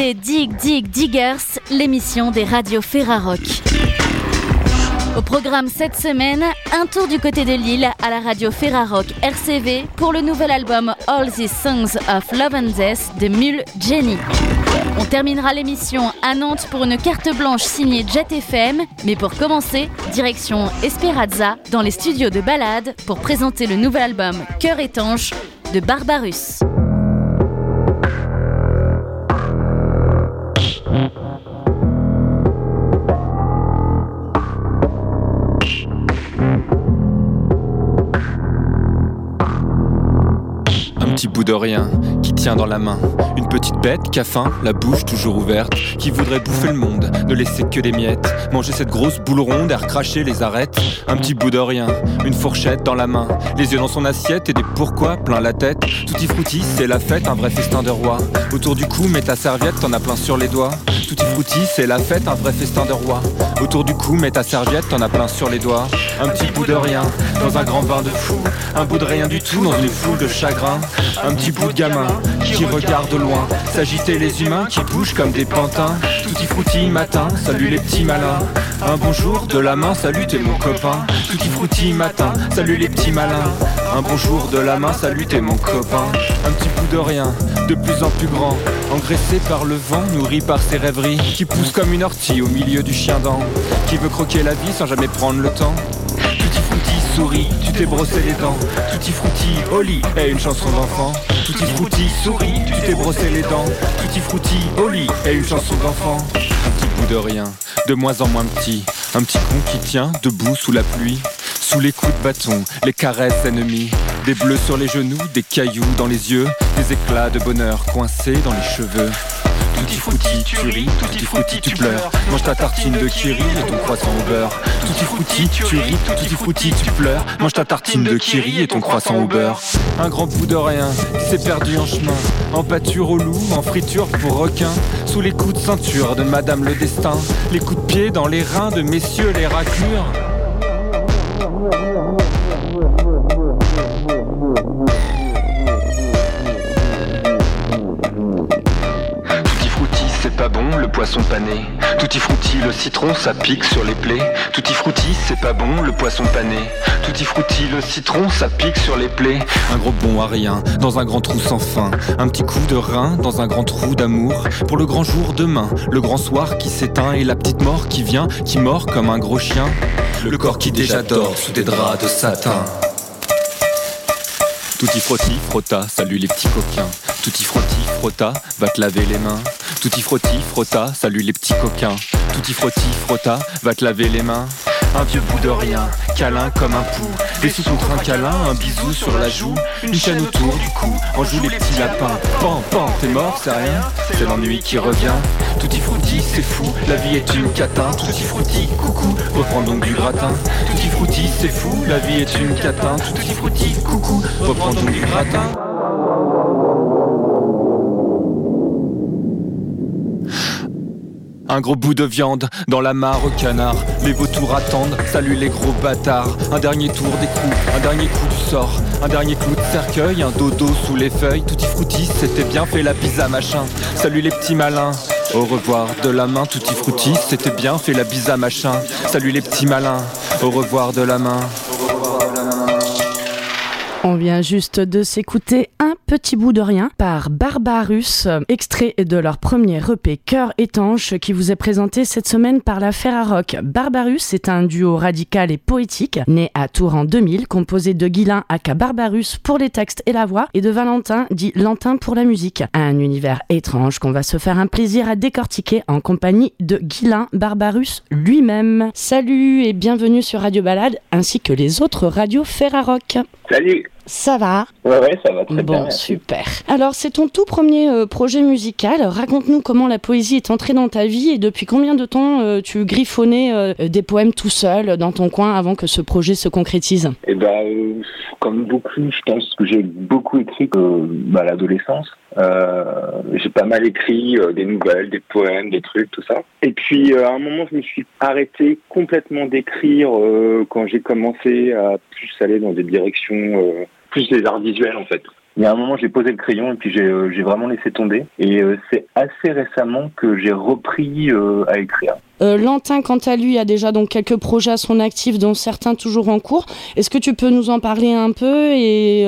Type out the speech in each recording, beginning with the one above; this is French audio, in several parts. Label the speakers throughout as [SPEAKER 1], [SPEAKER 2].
[SPEAKER 1] écoutez Dig Dig Diggers, l'émission des radios Ferrarock. Au programme cette semaine, un tour du côté de Lille à la radio Ferrarock RCV pour le nouvel album All These Songs of Love and Death de Mule Jenny. On terminera l'émission à Nantes pour une carte blanche signée Jet FM, mais pour commencer, direction Esperanza dans les studios de Balade pour présenter le nouvel album Cœur étanche de Barbarus.
[SPEAKER 2] Un petit bout de rien qui tient dans la main. Une petite bête qui a faim, la bouche toujours ouverte, qui voudrait bouffer le monde, ne laisser que des miettes. Manger cette grosse boule ronde, air cracher les arêtes. Un petit bout de rien, une fourchette dans la main, les yeux dans son assiette et des pourquoi plein la tête. Tutti frutti, c'est la fête, un vrai festin de roi. Autour du cou, mets ta serviette, t'en as plein sur les doigts. Tutti frutti, c'est la fête, un vrai festin de roi. Autour du cou, mets ta serviette, t'en as plein sur les doigts. Un petit bout de rien, dans un grand bain de fou. Un bout de rien du tout, dans une foule de chagrin. Un petit bout de gamin qui regarde loin, s'agiter les humains qui bougent comme des pantins. Tutti frutti matin, salut les petits malins. Un bonjour de la main, salut t'es mon copain. Tutti frutti matin, salut les petits malins. Un bonjour de la main, salut t'es mon copain. Un petit bout de rien, de plus en plus grand, engraissé par le vent, nourri par ses rêveries, qui pousse comme une ortie au milieu du chien dent, qui veut croquer la vie sans jamais prendre le temps. Tutti frutti souris, tu t'es brossé les dents. Tutti frutti au lit est une chanson d'enfant. Tutti frutti souris, tu t'es brossé les dents. Tutti frutti au lit est une chanson d'enfant. Un petit bout de rien, de moins en moins petit. Un petit con qui tient debout sous la pluie. Sous les coups de bâton, les caresses ennemies. Des bleus sur les genoux, des cailloux dans les yeux. Des éclats de bonheur coincés dans les cheveux. Tutti frutti, tu ris, tutti frutti, tu pleures. Mange ta tartine de kiri et ton croissant au beurre. Tutti frutti, tu ris, tutti frutti, tu pleures. Mange ta tartine de kiri et ton croissant au beurre. Un grand bout de rien qui s'est perdu en chemin. En pâture au loup, en friture pour requin. Sous les coups de ceinture de Madame le Destin. Les coups de pied dans les reins de messieurs les raclures. Pas bon, le poisson pané. Tutti frutti, le citron, ça pique sur les plaies. Tutti frutti, c'est pas bon, le poisson pané. Tutti frutti, le citron, ça pique sur les plaies. Un gros bon à rien, dans un grand trou sans fin. Un petit coup de rein, dans un grand trou d'amour. Pour le grand jour demain, le grand soir qui s'éteint et la petite mort qui vient, qui mord comme un gros chien. Le corps qui déjà dort sous des draps de satin. Tutti frotti, frotta, salut les petits coquins. Tutti frotti, frotta, va te laver les mains. Tutti frotti, frotta, salut les petits coquins. Tutti frotti, frotta, va te laver les mains. Un vieux bout de rien, câlin comme un pou. Des sous contre un câlin, un bisou sur la joue. Une chaîne autour du cou, en joue les petits lapins. Pan, pan, t'es mort, c'est rien. C'est l'ennui qui revient. Tutti frutti, c'est fou, la vie est une catin. Tutti frutti, coucou, reprends donc du gratin. Tutti frutti, c'est fou, la vie est une catin. Tutti frutti, coucou, reprends donc du gratin. Un gros bout de viande dans la mare au canard. Les vautours attendent, salut les gros bâtards. Un dernier tour d'écrou, un dernier coup du sort. Un dernier clou de cercueil, un dodo sous les feuilles. Tutti frutti, c'était bien fait la pizza machin. Salut les petits malins. Au revoir de la main, tutti frutti, c'était bien fait la bise à machin. Salut les petits malins, au revoir de la main.
[SPEAKER 3] On vient juste de s'écouter un petit bout de rien par Barbarus, extrait de leur premier EP Cœur étanche qui vous est présenté cette semaine par la Ferrarock. Barbarus est un duo radical et poétique, né à Tours en 2000, composé de Guilain aka Barbarus pour les textes et la voix et de Valentin dit Lantin pour la musique. Un univers étrange qu'on va se faire un plaisir à décortiquer en compagnie de Guilain Barbarus lui-même. Salut et bienvenue sur Radio Balade ainsi que les autres radios Ferrarock.
[SPEAKER 4] Salut
[SPEAKER 3] Ça va
[SPEAKER 4] Ouais, ouais, ça va très
[SPEAKER 3] Bon,
[SPEAKER 4] bien. merci.
[SPEAKER 3] super. Alors, c'est ton tout premier euh, projet musical. Raconte-nous comment la poésie est entrée dans ta vie et depuis combien de temps euh, tu griffonnais euh, des poèmes tout seul dans ton coin avant que ce projet se concrétise?
[SPEAKER 4] Et ben, comme beaucoup, je pense que j'ai beaucoup écrit euh, bah, à l'adolescence. J'ai pas mal écrit des nouvelles, des poèmes, des trucs, tout ça. Et puis, à un moment, je me suis arrêté complètement d'écrire quand j'ai commencé à plus aller dans des directions, plus les arts visuels, en fait. Il y a un moment, j'ai posé le crayon et puis j'ai euh, vraiment laissé tomber. Et euh, c'est assez récemment que j'ai repris euh, à écrire.
[SPEAKER 3] Lantin, quant à lui, a déjà donc quelques projets à son actif, dont certains toujours en cours. Est-ce que tu peux nous en parler un peu et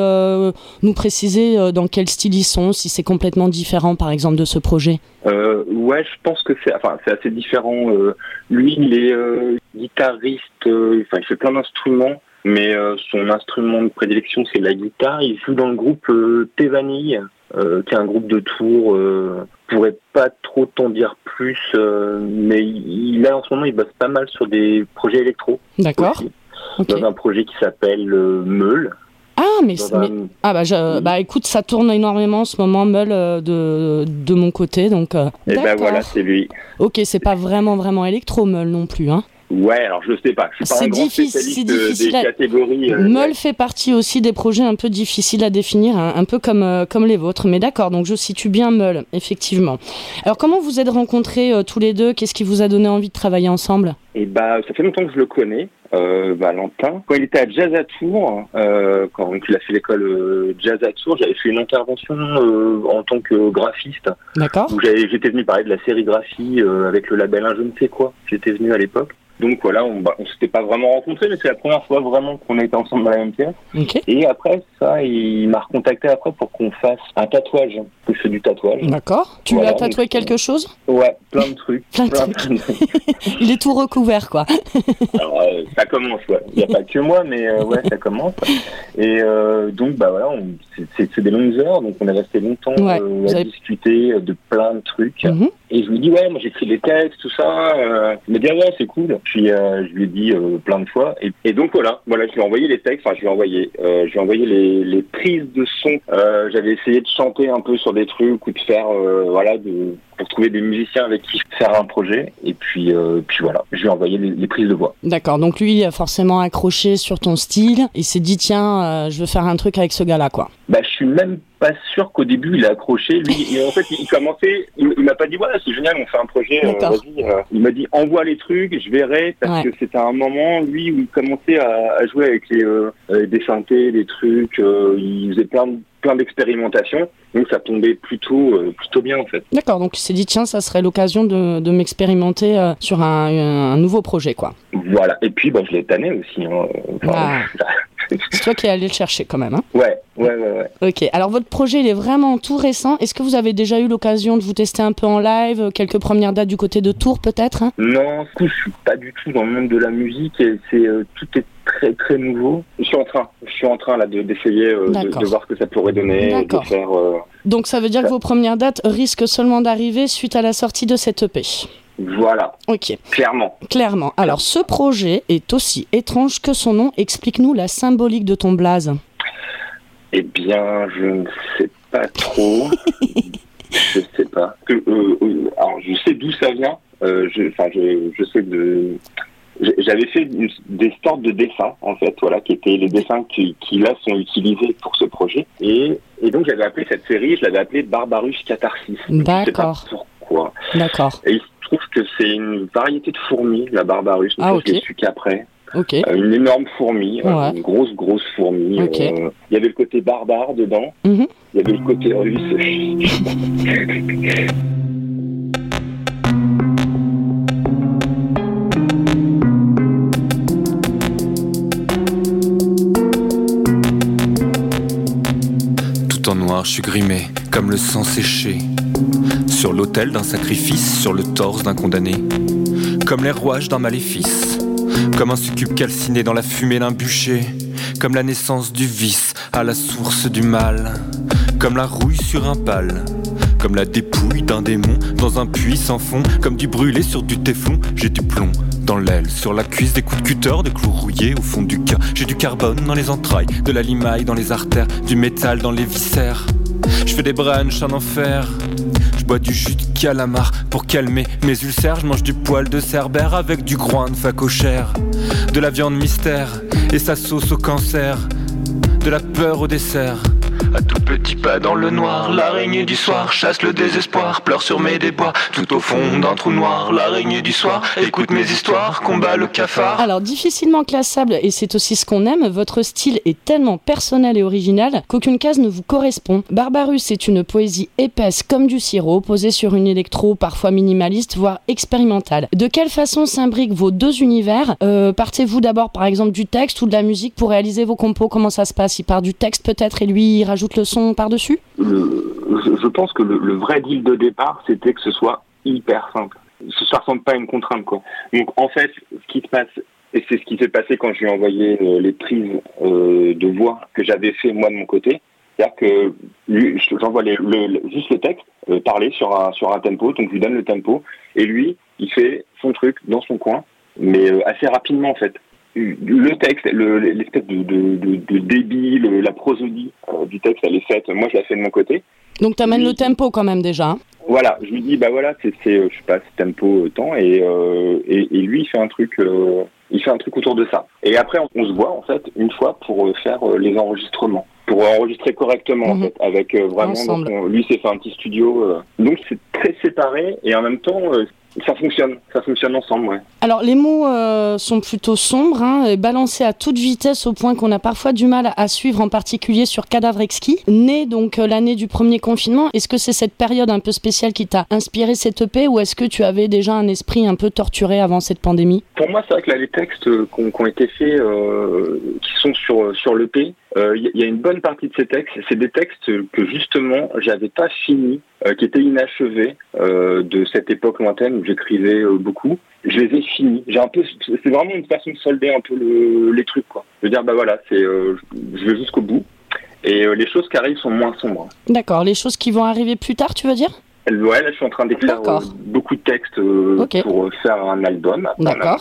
[SPEAKER 3] nous préciser dans quel style ils sont, si c'est complètement différent, par exemple, de ce projet?
[SPEAKER 4] Ouais, je pense que c'est enfin, assez différent. lui, il est guitariste, enfin, il fait plein d'instruments mais euh, son instrument de prédilection c'est la guitare. Il joue dans le groupe euh, T-Vanille, euh, qui est un groupe de tours. Euh, pourrais pas trop t'en dire plus, mais il, a en ce moment il bosse pas mal sur des projets électro.
[SPEAKER 3] D'accord.
[SPEAKER 4] Dans un projet qui s'appelle Meul.
[SPEAKER 3] Ah mais, ah bah, bah écoute ça tourne énormément en ce moment Meul de, de mon côté donc. Et
[SPEAKER 4] eh ben voilà c'est lui.
[SPEAKER 3] Ok c'est pas vraiment vraiment électro Meul non plus hein.
[SPEAKER 4] Ouais, alors je sais pas. Je suis pas un grand spécialiste difficile des catégories.
[SPEAKER 3] Euh, Meul fait partie aussi des projets un peu difficiles à définir, hein, un peu comme, euh, comme les vôtres. Mais d'accord, donc je situe bien Meul, effectivement. Alors comment vous êtes rencontrés euh, tous les deux? Qu'est-ce qui vous a donné envie de travailler ensemble?
[SPEAKER 4] Eh bah, ça fait longtemps que je le connais. Valentin. Quand il était à Jazz à Tours, quand il a fait l'école Jazz à Tours, j'avais fait une intervention en tant que graphiste.
[SPEAKER 3] D'accord.
[SPEAKER 4] J'étais venu parler de la sérigraphie avec le label Un je ne sais quoi. J'étais venu à l'époque. Donc voilà, on, bah, on s'était pas vraiment rencontrés, mais c'est la première fois vraiment qu'on a été ensemble dans la même pièce. Et après ça, il m'a recontacté après pour qu'on fasse un tatouage, que je fais du tatouage.
[SPEAKER 3] D'accord. Tu lui as tatoué quelque chose?
[SPEAKER 4] Ouais, plein de trucs.
[SPEAKER 3] plein de trucs. il est tout recouvert, quoi.
[SPEAKER 4] Alors, euh, ça commence, ouais. Il n'y a pas que moi, mais euh, ouais, ça commence. Et euh, donc, bah voilà, c'est des longues heures, donc on est resté longtemps à discuter de plein de trucs. Mhm. Et je lui dis, ouais, moi j'écris des textes, tout ça. il m'a dit, ah ouais, c'est cool. Puis euh, je lui ai dit euh, plein de fois. Et, donc voilà, voilà, je lui ai envoyé les textes, enfin je lui ai envoyé, euh, je lui ai envoyé les, les prises de son. J'avais essayé de chanter un peu sur des trucs ou de faire, voilà, de pour trouver des musiciens avec qui faire un projet. Et puis, puis voilà, je lui ai envoyé les, prises de voix.
[SPEAKER 3] D'accord, donc lui il a forcément accroché sur ton style. Il s'est dit tiens, je veux faire un truc avec ce gars-là, quoi.
[SPEAKER 4] Bah, je suis même pas sûr qu'au début il a accroché. Lui, en fait, il commençait, il, m'a pas dit voilà, c'est génial, on fait un projet. Euh, euh. il m'a dit envoie les trucs, je verrai, parce que c'était un moment lui où il commençait à, jouer avec les, euh, des synthés, des trucs. il faisait plein plein d'expérimentations. Donc ça tombait plutôt, plutôt bien en fait.
[SPEAKER 3] D'accord, donc il s'est dit tiens, ça serait l'occasion de, de m'expérimenter sur un, un, nouveau projet quoi.
[SPEAKER 4] Voilà, et puis bah, je l'ai tanné aussi. Hein.
[SPEAKER 3] Ah. C'est toi qui es allé le chercher quand même. Hein
[SPEAKER 4] ouais, ouais, ouais, ouais.
[SPEAKER 3] Ok, alors votre projet il est vraiment tout récent. Est-ce que vous avez déjà eu l'occasion de vous tester un peu en live Quelques premières dates du côté de Tours peut-être hein?
[SPEAKER 4] Non, du coup, je suis pas du tout dans le monde de la musique. Et c'est euh, tout est très très nouveau. Je suis en train, je suis en train là d'essayer euh, de, voir ce que ça pourrait donner, de faire. Euh,
[SPEAKER 3] Donc ça veut dire que vos premières dates risquent seulement d'arriver suite à la sortie de cette EP.
[SPEAKER 4] Voilà.
[SPEAKER 3] Ok.
[SPEAKER 4] Clairement.
[SPEAKER 3] Clairement. Alors, ce projet est aussi étrange que son nom. Explique-nous la symbolique de ton blaze.
[SPEAKER 4] Eh bien, je ne sais pas trop. je sais pas. Euh, euh, alors, je sais d'où ça vient. Euh, je, je, sais de. J'avais fait des sortes de dessins, en fait, voilà, qui étaient les dessins qui, là sont utilisés pour ce projet. Et, et donc j'avais appelé cette série, je l'avais appelée Barbarus Catharsis.
[SPEAKER 3] D'accord.
[SPEAKER 4] Pourquoi
[SPEAKER 3] D'accord.
[SPEAKER 4] Et trouve que c'est une variété de fourmis, la Barbarus.
[SPEAKER 3] Ah,
[SPEAKER 4] Je l'ai su qu'après.
[SPEAKER 3] Okay.
[SPEAKER 4] Euh, une énorme fourmi, euh, une grosse, grosse fourmi. Euh, il y avait le côté barbare dedans.
[SPEAKER 3] Mhm.
[SPEAKER 4] Il y avait le côté russe.
[SPEAKER 2] Tout en noir, je suis grimé, comme le sang séché. Sur l'autel d'un sacrifice, sur le torse d'un condamné. Comme les rouages d'un maléfice. Comme un succube calciné dans la fumée d'un bûcher. Comme la naissance du vice à la source du mal. Comme la rouille sur un pal. Comme la dépouille d'un démon dans un puits sans fond. Comme du brûlé sur du téflon, j'ai du plomb dans l'aile, sur la cuisse, des coups de cutter, des clous rouillés au fond du cœur. J'ai du carbone dans les entrailles, de la limaille dans les artères, du métal dans les viscères. Je fais des brunchs en enfer. Je bois du jus de calamar pour calmer mes ulcères. Je mange du poil de cerbère avec du groin de facochère. De la viande mystère et sa sauce au cancer. De la peur au dessert. À tout pas dans le noir, l'araignée du soir chasse le désespoir, pleure sur mes débois. Tout au fond d'un trou noir, l'araignée du soir écoute mes histoires, combat le cafard.
[SPEAKER 3] Alors, difficilement classable, et c'est aussi ce qu'on aime, votre style est tellement personnel et original qu'aucune case ne vous correspond. Barbarus est une poésie épaisse comme du sirop, posée sur une électro parfois minimaliste, voire expérimentale. De quelle façon s'imbriquent vos deux univers? Euh, Partez-vous d'abord par exemple du texte ou de la musique pour réaliser vos compos? Comment ça se passe? Il part du texte peut-être et lui il rajoute le son par-dessus
[SPEAKER 4] je, pense que le, vrai deal de départ, c'était que ce soit hyper simple. Ça ressemble pas à une contrainte, quoi. Donc, en fait, ce qui se passe, et c'est ce qui s'est passé quand je lui ai envoyé euh, les prises euh, de voix que j'avais fait moi de mon côté. C'est-à-dire que j'envoie juste le texte, euh, parler sur un, sur un tempo, donc je lui donne le tempo, et lui, il fait son truc dans son coin, mais assez rapidement en fait le texte, l'espèce de, de, débit, la prosodie euh, du texte, elle est faite. Moi, je la fais de mon côté.
[SPEAKER 3] Donc, tu amènes le tempo quand même déjà. Hein.
[SPEAKER 4] voilà, je lui dis, bah voilà, c'est, euh, je sais pas, ce tempo temps, et, euh, et, lui, il fait un truc, il fait un truc autour de ça. Et après, on, se voit en fait une fois pour faire les enregistrements, pour enregistrer correctement en mhm. fait, avec vraiment. lui, s'est fait un petit studio, donc c'est très séparé et en même temps, ça fonctionne, ça fonctionne ensemble, ouais.
[SPEAKER 3] Alors les mots euh, sont plutôt sombres, hein, balancés à toute vitesse au point qu'on a parfois du mal à suivre, en particulier sur Cadavre Exquis. Né donc euh, l'année du premier confinement, est-ce que c'est cette période un peu spéciale qui t'a inspiré cette EP ou est-ce que tu avais déjà un esprit un peu torturé avant cette pandémie?
[SPEAKER 4] Pour moi, c'est vrai que là, les textes qui ont, été faits, euh, qui sont sur, sur l'EP, il euh, y, a une bonne partie de ces textes, c'est des textes que justement j'avais pas fini, euh, qui étaient inachevés euh, de cette époque lointaine où j'écrivais beaucoup. Je les ai finis. J'ai un peu, c'est vraiment une façon de solder un peu les trucs quoi. De dire bah voilà, c'est, je vais jusqu'au bout. Et les choses qui arrivent sont moins sombres.
[SPEAKER 3] D'accord. Les choses qui vont arriver plus tard, tu veux dire?
[SPEAKER 4] Ouais, là, je suis en train d'écrire beaucoup de textes pour faire un album.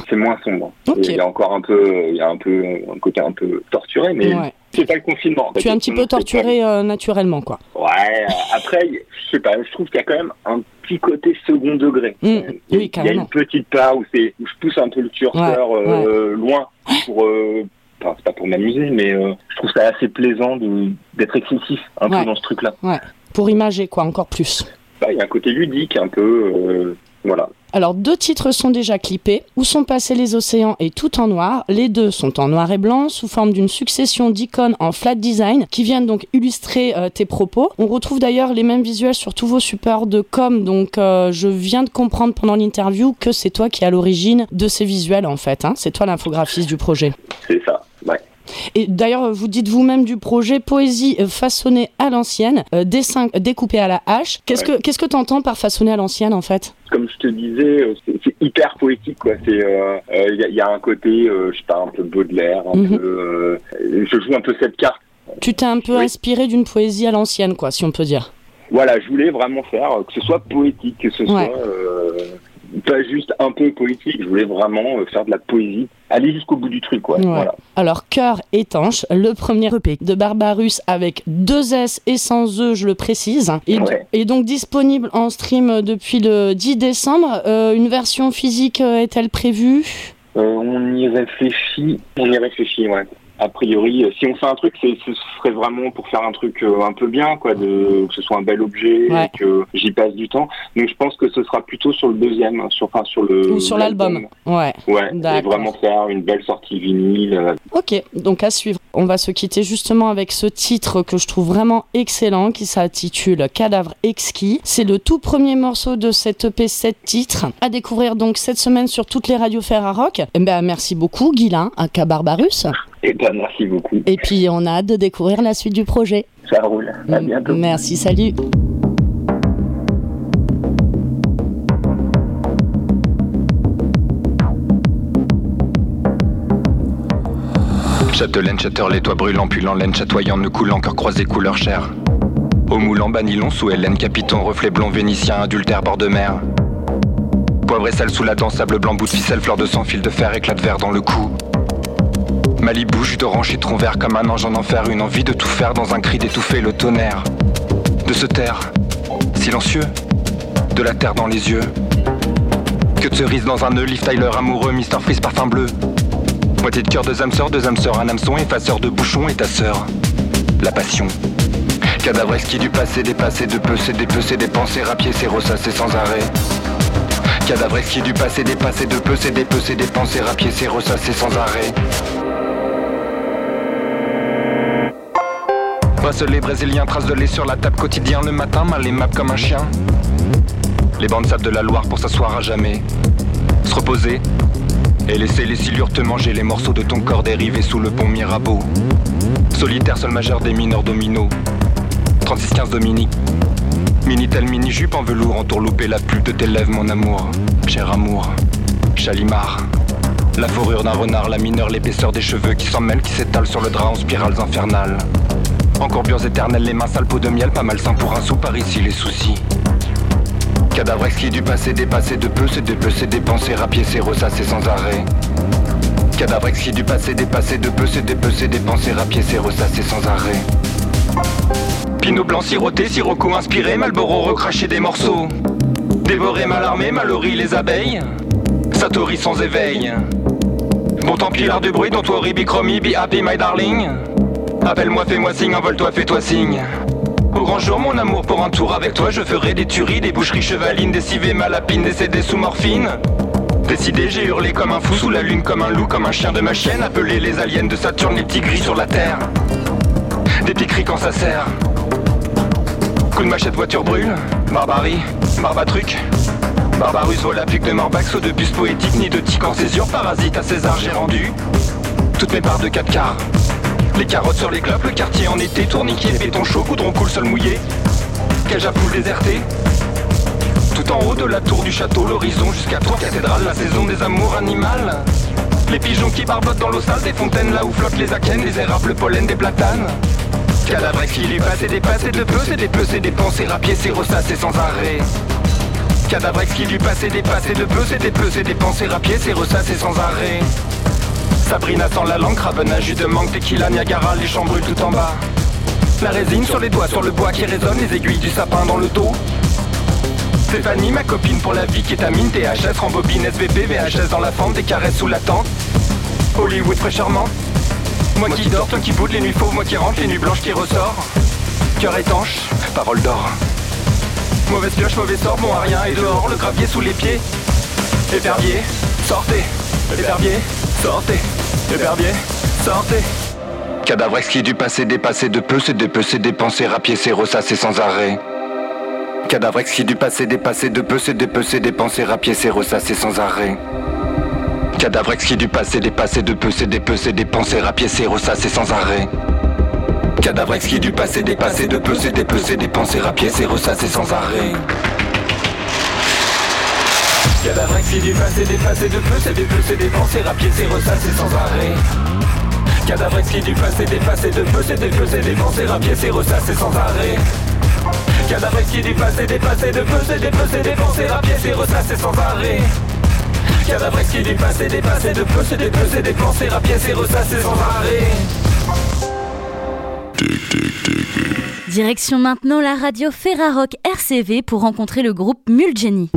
[SPEAKER 4] C'est moins sombre. Il y a encore un peu, il y a un peu un côté un peu torturé, mais c'est pas le confinement.
[SPEAKER 3] Tu es un petit peu torturé euh, naturellement, quoi.
[SPEAKER 4] Ouais, euh, après, je sais pas, je trouve qu'il y a quand même un petit côté second degré.
[SPEAKER 3] Mmh,
[SPEAKER 4] il,
[SPEAKER 3] oui,
[SPEAKER 4] y a une petite part où, où je pousse un peu le curseur euh, loin pour. Enfin, c'est pas pour m'amuser, mais je trouve ça assez plaisant d'être excessif un peu dans ce truc-là.
[SPEAKER 3] Ouais, pour imager, quoi, encore plus.
[SPEAKER 4] Bah, il y a un côté ludique, un peu. Voilà.
[SPEAKER 3] Alors deux titres sont déjà clippés. Où sont passés les océans et tout en noir. Les deux sont en noir et blanc sous forme d'une succession d'icônes en flat design qui viennent donc illustrer euh, tes propos. On retrouve d'ailleurs les mêmes visuels sur tous vos supports de com. Donc euh, je viens de comprendre pendant l'interview que c'est toi qui es à l'origine de ces visuels en fait. Hein. C'est toi l'infographiste du projet.
[SPEAKER 4] C'est ça. Ouais.
[SPEAKER 3] Et d'ailleurs, vous dites vous-même du projet poésie façonnée à l'ancienne, euh, dessin découpé à la hache. Qu'est-ce que qu'est-ce que tu entends par façonner à l'ancienne en fait?
[SPEAKER 4] Comme je te disais, euh, c'est hyper poétique quoi. C'est il euh, y, a un côté, je sais pas, un peu Baudelaire, un mhm. peu. je joue un peu cette carte.
[SPEAKER 3] Tu t'es un peu inspiré d'une poésie à l'ancienne quoi, si on peut dire.
[SPEAKER 4] Voilà, je voulais vraiment faire que ce soit poétique, que ce soit pas juste un peu poétique, je voulais vraiment euh, faire de la poésie, aller jusqu'au bout du truc. Quoi. Voilà.
[SPEAKER 3] Alors, Cœur étanche, le premier EP de Barbarus avec deux S et sans E, je le précise, et, est donc disponible en stream depuis le 10 décembre. Euh, une version physique euh, est-elle prévue?
[SPEAKER 4] On y réfléchit, on y réfléchit, ouais a priori, euh, si on fait un truc, ce serait vraiment pour faire un truc euh, un peu bien, quoi, de, que ce soit un bel objet, que j'y passe du temps. Donc je pense que ce sera plutôt sur le deuxième, hein, sur, enfin, sur le.
[SPEAKER 3] Ou sur l'album. Ouais.
[SPEAKER 4] Ouais. Et vraiment faire une belle sortie vinyle. Euh.
[SPEAKER 3] Ok, donc à suivre. On va se quitter justement avec ce titre que je trouve vraiment excellent, qui s'intitule Cadavre exquis. C'est le tout premier morceau de cette EP 7 titres à découvrir donc cette semaine sur toutes les radios Ferrarock. Eh ben merci beaucoup, Guilin, à Cabarbarus.
[SPEAKER 4] Et eh ben, merci beaucoup.
[SPEAKER 3] Et puis, on a hâte de découvrir la suite du projet.
[SPEAKER 4] Ça roule. À bientôt.
[SPEAKER 3] Merci, salut.
[SPEAKER 2] Châtelaine, châteur, les toits brûlants, pulant, laine chatoyant, ne coulant, cœur croisé, couleur chair. Au moulant, banilon, sous Hélène, capiton, reflet blond, vénitien, adultère, bord de mer. Poivre et sel sous la dent, sable blanc, bout de ficelle, fleur de sang, fil de fer, éclat de verre dans le cou. Malibu, jus d'orange, trop vert comme un ange en enfer, une envie de tout faire dans un cri d'étouffer le tonnerre. De se taire, silencieux, de la terre dans les yeux. Que de cerises dans un nœud, Liv Tyler amoureux, Mister Freeze parfum bleu. Moitié de cœur, deux âmes sœurs, deux âmes sœurs, un hameçon effaceur de bouchons et ta sœur. La passion.
[SPEAKER 5] Cadavre exquis du passé, dépassé de peu, c'est dépecer des pensées, rapier, c'est ressasser sans arrêt. Cadavre exquis du passé, dépassé de peu, c'est dépecer des pensées, rapier, c'est ressasser sans arrêt. Bracelet brésilien, traces de lait sur la table quotidien le matin, mal aimable comme un chien. Les bandes sable de la Loire pour s'asseoir à jamais. Se reposer et laisser les silures te manger les morceaux de ton corps dérivés sous le pont Mirabeau. Solitaire, seul majeur des mineurs dominos. 36-15 Dominique. Minitel mini-jupe en velours entourloupé la pulpe de tes lèvres, mon amour. Cher amour. Chalimard. La fourrure d'un renard, la mineure, l'épaisseur des cheveux qui s'en mêlent, qui s'étalent sur le drap en spirales infernales. Encourbures éternelles, les mains sales peau de miel, pas mal sain pour un sou, par ici les soucis. Cadavre exquis du passé, dépassé de peu, c'est dépecer, dépenser, rapiécer, ressasser sans arrêt. Cadavre exquis du passé, dépassé de peu, c'est dépecer, dépenser, rapiécer, ressasser sans arrêt. Pinot blanc siroté, sirocco inspiré, Malboro recraché des morceaux. Dévoré, mal armé, les abeilles. Satori sans éveil. Bon pis l'art du bruit, dont toi Bicromi, be happy my darling. Appelle-moi, fais-moi signe, envole-toi, fais-toi signe. Au grand jour, mon amour, pour un tour avec toi, je ferai des tueries, des boucheries chevalines, des civets malapines, des CD sous morphine. Décidé, j'ai hurlé comme un fou sous la lune, comme un loup, comme un chien de ma chienne, appelé les aliens de Saturne, les petits gris sur la terre. Des piqueries quand ça sert. Coup de machette, voiture brûle. Barbarie, barbatruc. Barbarus, voilà pique de Morbax, de bus poétique, ni de tic en césure, parasite à César, j'ai rendu. Toutes mes parts de 4 quarts. Les carottes sur les clopes, le quartier en été, tourniquet, béton chaud, goudron coule, sol mouillé. Cage à poule désertée. Tout en haut de la tour du château, l'horizon jusqu'à trois cathédrales, la saison des amours animales. Les pigeons qui barbotent dans l'eau sale des fontaines là où flottent les akènes, les érables, le pollen des platanes. Cadavre qui lui passe et dépasse et de peu, c'est c'est des pensées, rapier, c'est ressasser sans arrêt. Cadavre qui et dépasse et de peu, c'est c'est des pensées, rapier, c'est ressasser sans arrêt. Sabrina sans la langue, Ravenage, jus de mangue, tequila, Niagara, les chambres tout en bas. La résine sur les doigts, sur le bois qui résonne, les aiguilles du sapin dans le dos. Stéphanie, ma copine pour la vie qui est amine, THS, rembobine, SVP, VHS dans la fente, des caresses sous la tente. Hollywood fraîchement. Moi qui dors, toi qui boude les nuits fauves, moi qui rentre, les nuits blanches qui ressort. Cœur étanche, parole d'or. Mauvaise pioche, mauvais sort, bon à rien et dehors, le gravier sous les pieds. Épervier, sortez. Épervier, sortez. Épervier, sortez. Cadavre exquis du passé, dépassé de peu, c'est dépecer, dépenser, rapiécer, ressasser sans arrêt. Cadavre exquis du passé, dépassé de peu, c'est dépecer, dépenser, rapiécer, ressasser sans arrêt. Cadavre exquis du passé, dépassé de peu, c'est dépecer, dépenser, rapiécer, ressasser sans arrêt. Cadavre exquis du passé, dépassé de peu, c'est dépecer, dépenser, rapiécer, ressasser sans arrêt. Cadavre exquis du passé, dépassé de peu, c'est dépecer, dépenser, rapiécer, ressasser sans arrêt. Cadavre exquis du passé, dépassé de peu, c'est dépecer, dépenser, rapiécer, ressasser sans arrêt. Cadavre exquis du passé, dépassé de peu, c'est dépecer, dépenser, rapiécer, ressasser sans arrêt. Cadavre exquis du passé, dépassé de peu, c'est dépecer, dépenser, rapiécer, ressasser sans arrêt.
[SPEAKER 6] Direction maintenant la radio Ferrarock RCV pour rencontrer le groupe Mulgeny.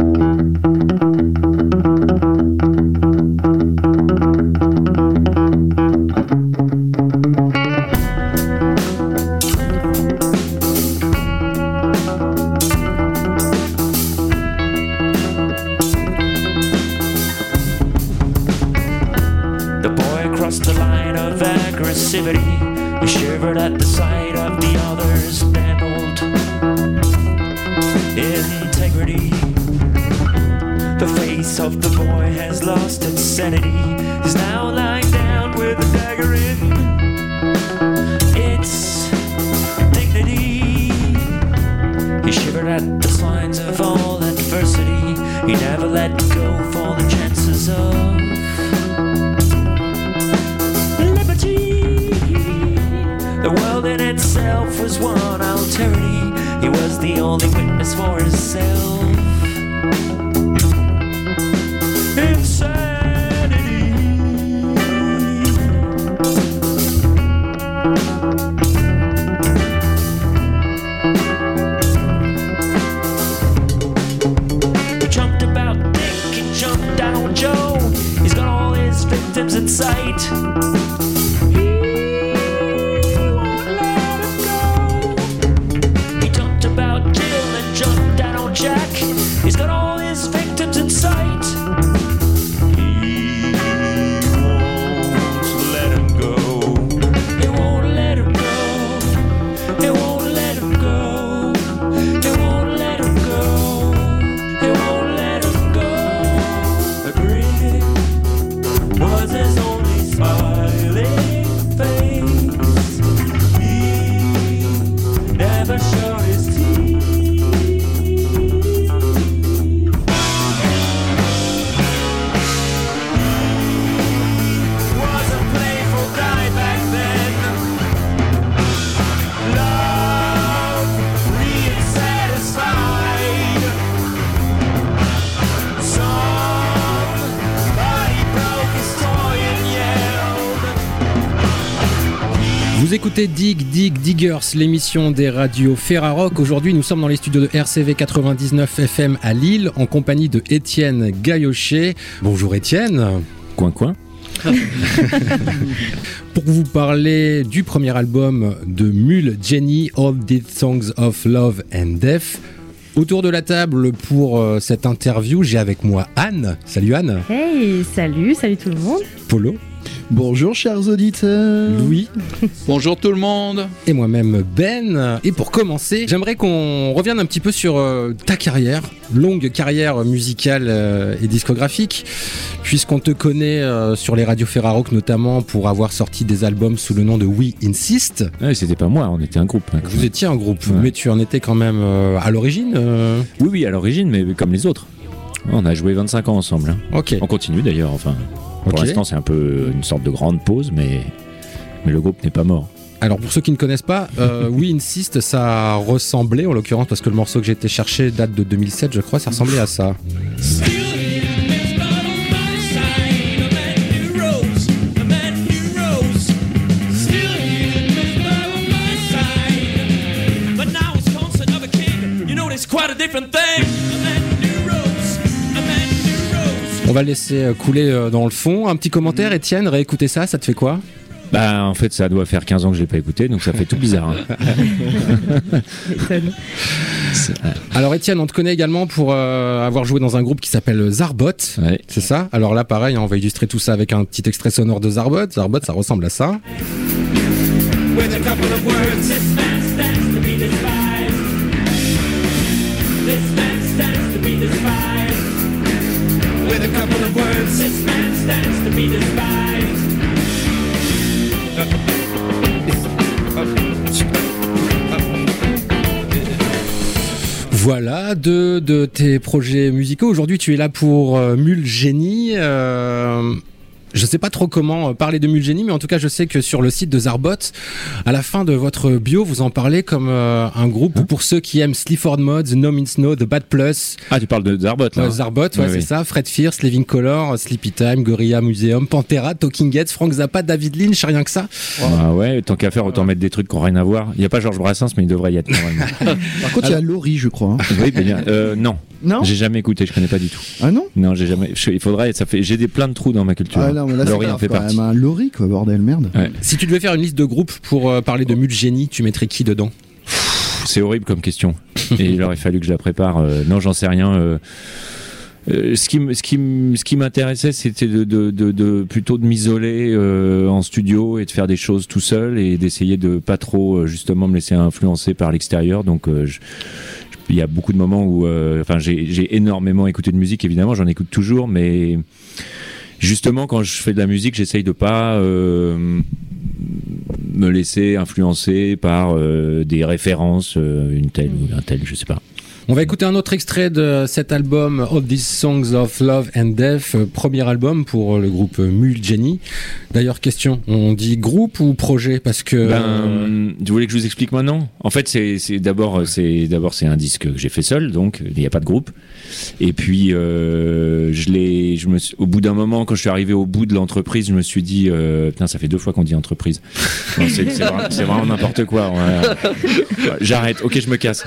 [SPEAKER 7] Diggers, l'émission des radios Ferrarock. Aujourd'hui, nous sommes dans les studios de RCV 99 FM à Lille en compagnie de Étienne Gaillochet. Bonjour Étienne.
[SPEAKER 8] Coin coin.
[SPEAKER 7] Pour vous parler du premier album de Mule Jenny, All These Songs of Love and Death. Autour de la table pour euh, cette interview, j'ai avec moi Anne. Salut Anne.
[SPEAKER 9] Hey, salut, salut tout le monde.
[SPEAKER 7] Polo.
[SPEAKER 10] Bonjour chers auditeurs.
[SPEAKER 7] Louis.
[SPEAKER 11] Bonjour tout le monde.
[SPEAKER 7] Et moi-même Ben. Et pour commencer, j'aimerais qu'on revienne un petit peu sur euh, ta carrière, longue carrière musicale euh, et discographique, puisqu'on te connaît euh, sur les radios Ferrarock notamment pour avoir sorti des albums sous le nom de We Insist.
[SPEAKER 8] Ouais, c'était pas moi, on était un groupe. hein,
[SPEAKER 7] Vous
[SPEAKER 8] même.
[SPEAKER 7] étiez un groupe,
[SPEAKER 8] Ouais.
[SPEAKER 7] mais tu en étais quand même euh, à l'origine. euh,
[SPEAKER 8] Oui, oui, à l'origine, mais comme les autres. On a joué 25 ans ensemble. hein.
[SPEAKER 7] Ok.
[SPEAKER 8] On continue d'ailleurs, enfin. Pour l'instant, c'est un peu une sorte de grande pause, mais, mais le groupe n'est pas mort.
[SPEAKER 7] Alors pour ceux qui ne connaissent pas, euh, We Insist, ça ressemblait en l'occurrence parce que le morceau que j'ai été chercher date de 2007, je crois, ça ressemblait à ça.
[SPEAKER 6] Quite a different thing.
[SPEAKER 7] Va le laisser euh, couler euh, dans le fond. Un petit commentaire, Étienne, réécouter ça, ça te fait quoi?
[SPEAKER 8] Bah, en fait, ça doit faire 15 ans que je l'ai pas écouté, donc ça fait tout bizarre. hein.
[SPEAKER 7] Alors Étienne, on te connaît également pour euh, avoir joué dans un groupe qui s'appelle Zarbot.
[SPEAKER 8] Ouais.
[SPEAKER 7] C'est ça? Alors là, pareil, hein, on va illustrer tout ça avec un petit extrait sonore de Zarbot. Zarbot, ça ressemble à ça. Voilà, deux de tes projets musicaux. Aujourd'hui, tu es là pour euh, Génie. Euh, je sais pas trop comment euh, parler de Mule Génie, mais en tout cas, je sais que sur le site de Zarbot, à la fin de votre bio, vous en parlez comme euh, un groupe
[SPEAKER 8] Hein
[SPEAKER 7] pour ceux qui aiment Sleaford Mods, No Means No, The Bad Plus,
[SPEAKER 8] Ah, tu parles de Zarbot, là
[SPEAKER 7] Ouais, Zarbot, ouais,
[SPEAKER 8] Oui,
[SPEAKER 7] c'est
[SPEAKER 8] oui.
[SPEAKER 7] ça. Fred Fierce, Living Color, Sleepy Time, Gorilla Museum, Pantera, Talking Heads, Frank Zappa, David Lynch, rien que ça.
[SPEAKER 8] Ah ouais, tant qu'à faire, autant mettre des trucs qui n'ont rien à voir. Il n'y a pas Georges Brassens, mais il devrait y être normalement.
[SPEAKER 10] Par contre, il y a Laurie, je crois. hein.
[SPEAKER 8] oui, bien. Euh, non,
[SPEAKER 10] Non
[SPEAKER 8] j'ai jamais écouté, je connais pas du tout.
[SPEAKER 10] Ah non
[SPEAKER 8] Non, j'ai jamais. je- il faudrait. Ça fait. J'ai des plein de trous dans ma culture.
[SPEAKER 10] Ah non, mais là, c'est
[SPEAKER 8] Laurie en
[SPEAKER 10] grave,
[SPEAKER 8] fait
[SPEAKER 10] quand
[SPEAKER 8] partie.
[SPEAKER 10] même, un Laurie, quoi, bordel, merde.
[SPEAKER 8] Ouais.
[SPEAKER 7] Si tu devais faire une liste de groupes pour euh, parler de Mule Génie, tu mettrais qui dedans?
[SPEAKER 8] C'est horrible comme question. Et il aurait fallu que je la prépare. Euh, non, j'en sais rien. euh, euh, ce qui, m- ce qui, m- ce qui m'intéressait, c'était de, de, de, de- plutôt de m'isoler euh, en studio et de faire des choses tout seul et d'essayer de pas trop euh, justement me laisser influencer par l'extérieur. Donc, euh, je- il y a beaucoup de moments où, euh, enfin, j'ai énormément écouté de musique. Évidemment, j'en écoute toujours, mais justement, quand je fais de la musique, j'essaye de pas euh, me laisser influencer par euh, des références, une telle ou un tel, je sais pas.
[SPEAKER 7] On va écouter un autre extrait de cet album All These Songs of Love and Death, euh, premier album pour le groupe Mule Jenny. D'ailleurs, question, on dit groupe ou projet? Parce que euh,
[SPEAKER 8] Ben, vous voulez que je vous explique maintenant? En fait, c'est d'abord euh, c'est d'abord c'est un disque que j'ai fait seul, donc il n'y a pas de groupe. Et puis euh, je l'ai, je me, au bout d'un moment, quand je suis arrivé au bout de l'entreprise, je me suis dit, euh, putain, ça fait deux fois qu'on dit entreprise. C'est c'est vra- c'est vraiment n'importe quoi. J'arrête. Ok, je me casse.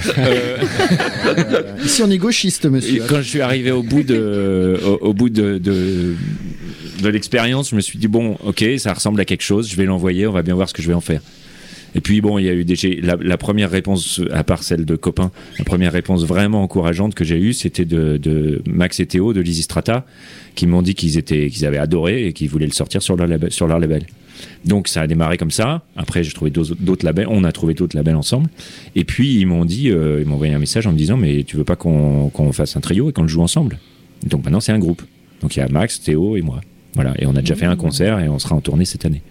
[SPEAKER 10] Ici, on est gauchiste, monsieur.
[SPEAKER 8] quand je suis arrivé au bout de, au, de, de, l'expérience, je me suis dit bon, ok, ça ressemble à quelque chose. Je vais l'envoyer. On va bien voir ce que je vais en faire. Et puis bon, il y a eu des, la, première réponse, à part celle de copains, la première réponse vraiment encourageante que j'ai eue, c'était de, Max et Théo de Lysistrata, qui m'ont dit qu'ils avaient adoré et qu'ils voulaient le sortir. Sur leur label. Donc ça a démarré comme ça. Après, j'ai trouvé d'autres labels. On a trouvé d'autres labels ensemble. Et puis ils m'ont dit, euh, ils m'ont envoyé un message en me disant, mais tu veux pas qu'on qu'on fasse un trio et qu'on le joue ensemble? Donc maintenant c'est un groupe. Donc il y a Max, Théo et moi. Voilà. Et on a déjà fait un concert et on sera en tournée cette année.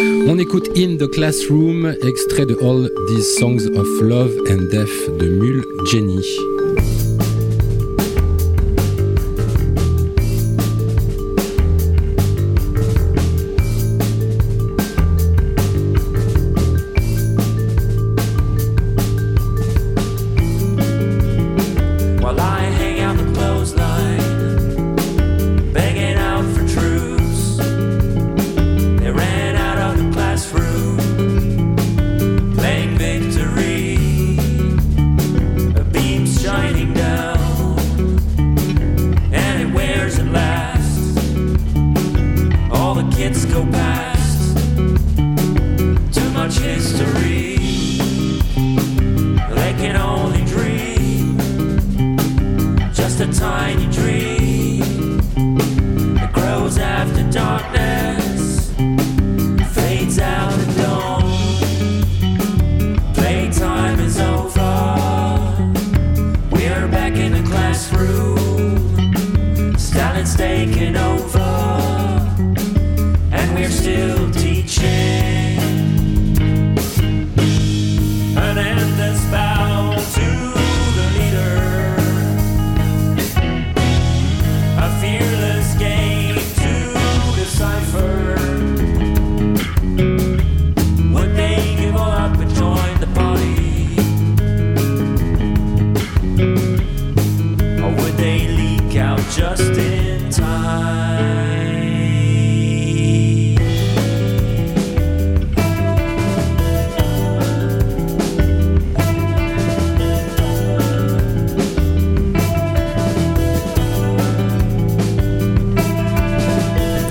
[SPEAKER 7] on écoute In the Classroom, extrait de All These Songs of Love and Death de Mule Jenny.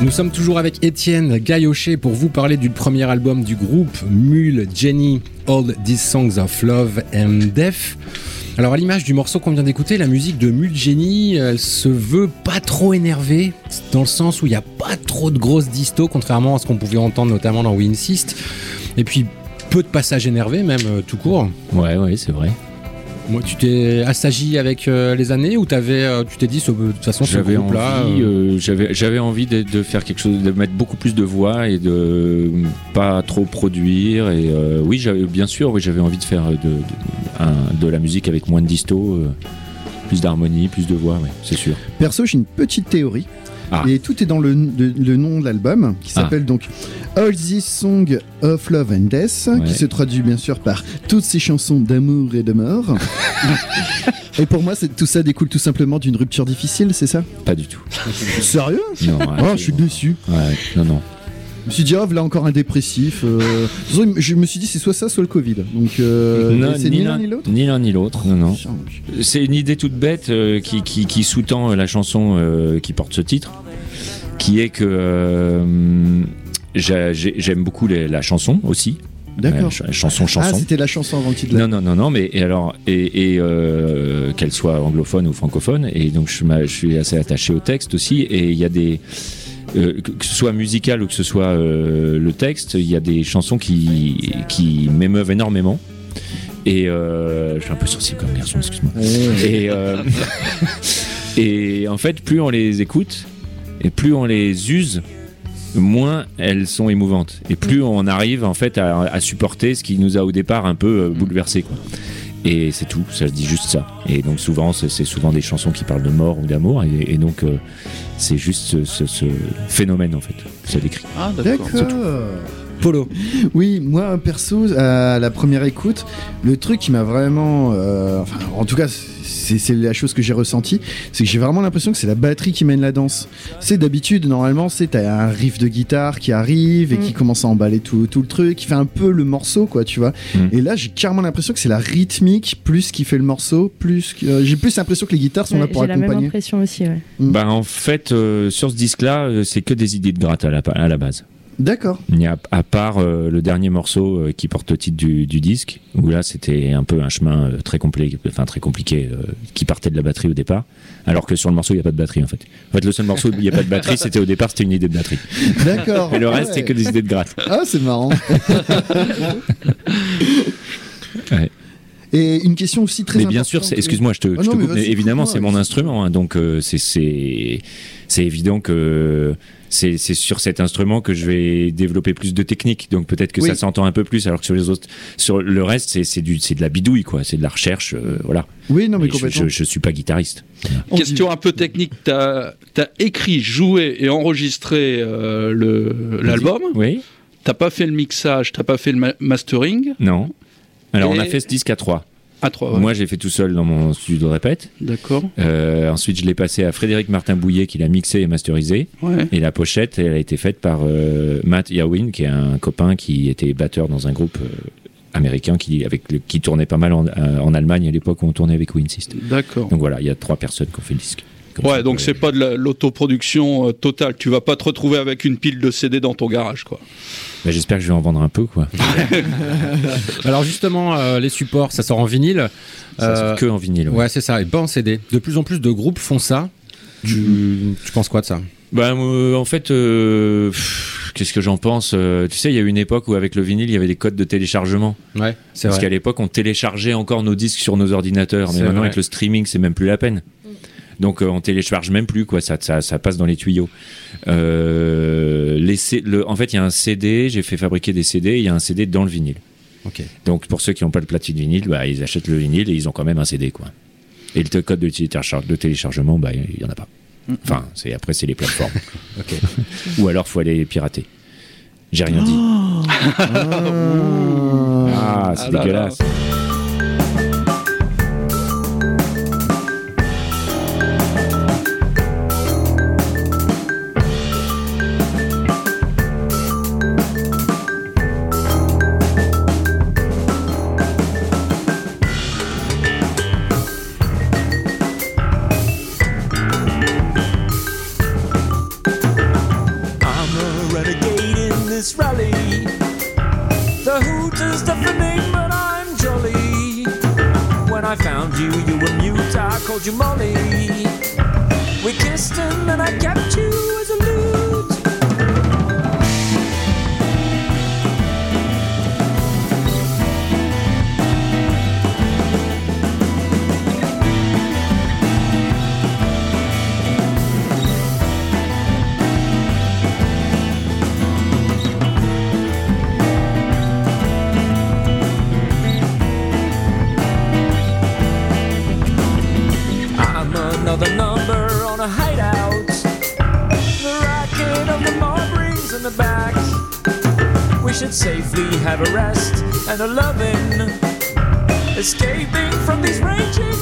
[SPEAKER 7] Nous sommes toujours avec Étienne Gaillochet pour vous parler du premier album du groupe Mule Jenny All These Songs of Love and Death. Alors à l'image du morceau qu'on vient d'écouter, la musique de Mule Jenny, elle se veut pas trop énervée, dans le sens où il n'y a pas trop de grosses distos, contrairement à ce qu'on pouvait entendre notamment dans We Insist. Et puis peu de passages énervés même euh, tout court.
[SPEAKER 8] Ouais, ouais, c'est vrai.
[SPEAKER 7] Moi, tu t'es assagi avec euh, les années ou t'avais, euh, tu t'es dit, ce- de toute façon, ce
[SPEAKER 8] J'avais envie,
[SPEAKER 7] groupe-là, euh,
[SPEAKER 8] euh, j'avais, j'avais envie de, de faire quelque chose, de mettre beaucoup plus de voix et de pas trop produire. Et euh, oui, j'avais, bien sûr, oui, j'avais envie de faire de, de, un- de la musique avec moins de disto, euh, plus d'harmonie, plus de voix, ouais, c'est sûr.
[SPEAKER 10] Perso, j'ai une petite théorie.
[SPEAKER 8] Ah.
[SPEAKER 10] Et tout est dans le, le- le nom de l'album, qui
[SPEAKER 8] Ah.
[SPEAKER 10] s'appelle donc All These Songs of Love and Death,
[SPEAKER 8] Ouais.
[SPEAKER 10] qui se traduit bien sûr par toutes ces chansons d'amour et de mort. et pour moi, c'est- tout ça découle tout simplement d'une rupture difficile, c'est ça?
[SPEAKER 8] Pas du tout.
[SPEAKER 10] Sérieux?
[SPEAKER 8] Non, ouais,
[SPEAKER 10] Oh, je suis déçu.
[SPEAKER 8] ouais, non, non.
[SPEAKER 10] Je me suis dit, oh, là encore un dépressif. euh. Je me suis dit, c'est soit ça, soit le Covid. Donc, euh,
[SPEAKER 8] Non,
[SPEAKER 10] c'est ni l'un ni l'autre
[SPEAKER 8] Ni l'un ni l'autre, non, non.
[SPEAKER 10] Putain,
[SPEAKER 8] C'est une idée toute bête euh, qui, qui, qui sous-tend euh, la chanson qui porte ce titre, qui est que j'ai- j'ai- j'aime beaucoup les- la chanson aussi.
[SPEAKER 10] D'accord.
[SPEAKER 8] Euh, ch- chanson,
[SPEAKER 10] Ah,
[SPEAKER 8] chanson.
[SPEAKER 10] c'était la chanson avant le titre.
[SPEAKER 8] non, non, non, non, mais et alors, et, et, euh, qu'elle soit anglophone ou francophone, et donc je, je suis assez attaché au texte aussi, et il y a des. Euh, que ce soit musical ou que ce soit euh, le texte, il y a des chansons qui, qui m'émeuvent énormément. Et euh, je suis un peu sensible comme garçon, excuse-moi. Et, et en fait, plus on les écoute et plus on les use, moins elles sont émouvantes. Et plus on arrive en fait à, à supporter ce qui nous a au départ un peu euh, bouleversé. Quoi. Et c'est tout, ça dit juste ça. Et donc souvent, c'est souvent des chansons qui parlent de mort ou d'amour. Et, et donc, euh, c'est juste ce, ce- ce phénomène en fait. Ça décrit.
[SPEAKER 11] Ah, d'accord.
[SPEAKER 7] Polo.
[SPEAKER 10] Oui, moi perso, à la première écoute, le truc qui m'a vraiment, euh, enfin, en tout cas, c'est la chose que j'ai ressentie, c'est que j'ai vraiment l'impression que c'est la batterie qui mène la danse. C'est d'habitude, normalement, c'est t'as un riff de guitare qui arrive et
[SPEAKER 9] Mm.
[SPEAKER 10] qui commence à emballer tout, tout le truc, qui fait un peu le morceau, quoi, tu vois.
[SPEAKER 8] Mm.
[SPEAKER 10] Et là, j'ai carrément l'impression que c'est la rythmique plus qui fait le morceau, plus euh, j'ai plus l'impression que les guitares sont là pour
[SPEAKER 9] J'ai la même
[SPEAKER 10] accompagner.
[SPEAKER 9] impression aussi, ouais.
[SPEAKER 10] Mm.
[SPEAKER 8] Ben, en fait, euh, sur ce disque-là, c'est que des idées de gratte à la, à la base.
[SPEAKER 10] D'accord.
[SPEAKER 8] Il y a, à part euh, le dernier morceau euh, qui porte le titre du, du disque, où là c'était un peu un chemin euh, très compliqué, enfin très compliqué, qui partait de la batterie au départ, alors que sur le morceau il n'y a pas de batterie en fait. En fait, le seul morceau où il n'y a pas de batterie, c'était au départ c'était une idée de batterie.
[SPEAKER 10] D'accord.
[SPEAKER 8] Et le reste c'est que des idées de gratte.
[SPEAKER 10] Ah, c'est marrant.
[SPEAKER 8] Ouais.
[SPEAKER 10] Et une question aussi très
[SPEAKER 8] Mais bien sûr,
[SPEAKER 10] importante.
[SPEAKER 8] excuse-moi, je te,
[SPEAKER 10] Ah
[SPEAKER 8] je
[SPEAKER 10] non,
[SPEAKER 8] te
[SPEAKER 10] mais
[SPEAKER 8] coupe, mais évidemment c'est mon instrument, hein, donc euh, c'est évident que c'est c'est sur cet instrument que je vais développer plus de technique, donc peut-être que
[SPEAKER 10] Oui.
[SPEAKER 8] ça s'entend un peu plus, alors que sur les autres, sur le reste c'est c'est du c'est de la bidouille quoi, c'est de la recherche, euh, voilà.
[SPEAKER 10] Oui, non, mais
[SPEAKER 8] Mais je,
[SPEAKER 10] complètement.
[SPEAKER 8] je, je suis pas guitariste.
[SPEAKER 11] Question un peu technique. Tu as, écrit, joué et enregistré euh, le- l'album.
[SPEAKER 8] Oui.
[SPEAKER 11] T'as pas fait le mixage, t'as pas fait le ma- mastering.
[SPEAKER 8] Non. Alors on a fait ce disque à trois.
[SPEAKER 11] À trois. ouais.
[SPEAKER 8] Moi j'ai fait tout seul dans mon studio de répète.
[SPEAKER 11] D'accord.
[SPEAKER 8] Euh, ensuite je l'ai passé à Frédéric Martin Bouillet qui l'a mixé et masterisé.
[SPEAKER 11] Ouais.
[SPEAKER 8] Et la pochette, elle a été faite par euh, Matt Yawin, qui est un copain qui était batteur dans un groupe euh, américain qui, avec le- qui tournait pas mal en, en Allemagne à l'époque où on tournait avec Winsist.
[SPEAKER 11] D'accord.
[SPEAKER 8] Donc voilà, il y a trois personnes qui ont fait le disque.
[SPEAKER 11] Ouais, donc c'est pas de la- l'autoproduction euh, totale. Tu vas pas te retrouver avec une pile de CD dans ton garage, quoi.
[SPEAKER 8] Bah, J'espère que je vais en vendre un peu, quoi.
[SPEAKER 7] Alors justement, euh, les supports, ça sort en vinyle.
[SPEAKER 8] Ça sort
[SPEAKER 7] Euh,
[SPEAKER 8] que en vinyle.
[SPEAKER 7] Ouais, c'est ça, et pas en CD. De plus en plus de groupes font ça. Tu, tu penses quoi de ça?
[SPEAKER 8] Bah, euh, en fait, euh, pff, qu'est-ce que j'en pense Euh, Tu sais, il y a eu une époque où avec le vinyle, il y avait des codes de téléchargement.
[SPEAKER 7] Ouais, c'est
[SPEAKER 8] Parce qu'à l'époque, on téléchargeait encore nos disques sur nos ordinateurs. Mais maintenant,
[SPEAKER 7] vrai.
[SPEAKER 8] avec le streaming, c'est même plus la peine. Donc, euh, on télécharge même plus, quoi. Ça, ça, ça passe dans les tuyaux. Euh, les C- le, en fait, il y a un CD. J'ai fait fabriquer des CD. Il y a un CD dans le vinyle. Donc, pour ceux qui n'ont pas le platine vinyle, bah, ils achètent le vinyle et ils ont quand même un CD, quoi. Et le code de, télécharge- de téléchargement, bah, il y en a pas. Enfin, c'est après, c'est les plateformes. Ou alors, faut aller pirater. J'ai rien dit. Ah, c'est
[SPEAKER 11] Ah là
[SPEAKER 8] dégueulasse.
[SPEAKER 6] You, you were mute. I called you Molly. We kissed and then I kept you as a lute. Have a rest and a loving. Escaping from these raging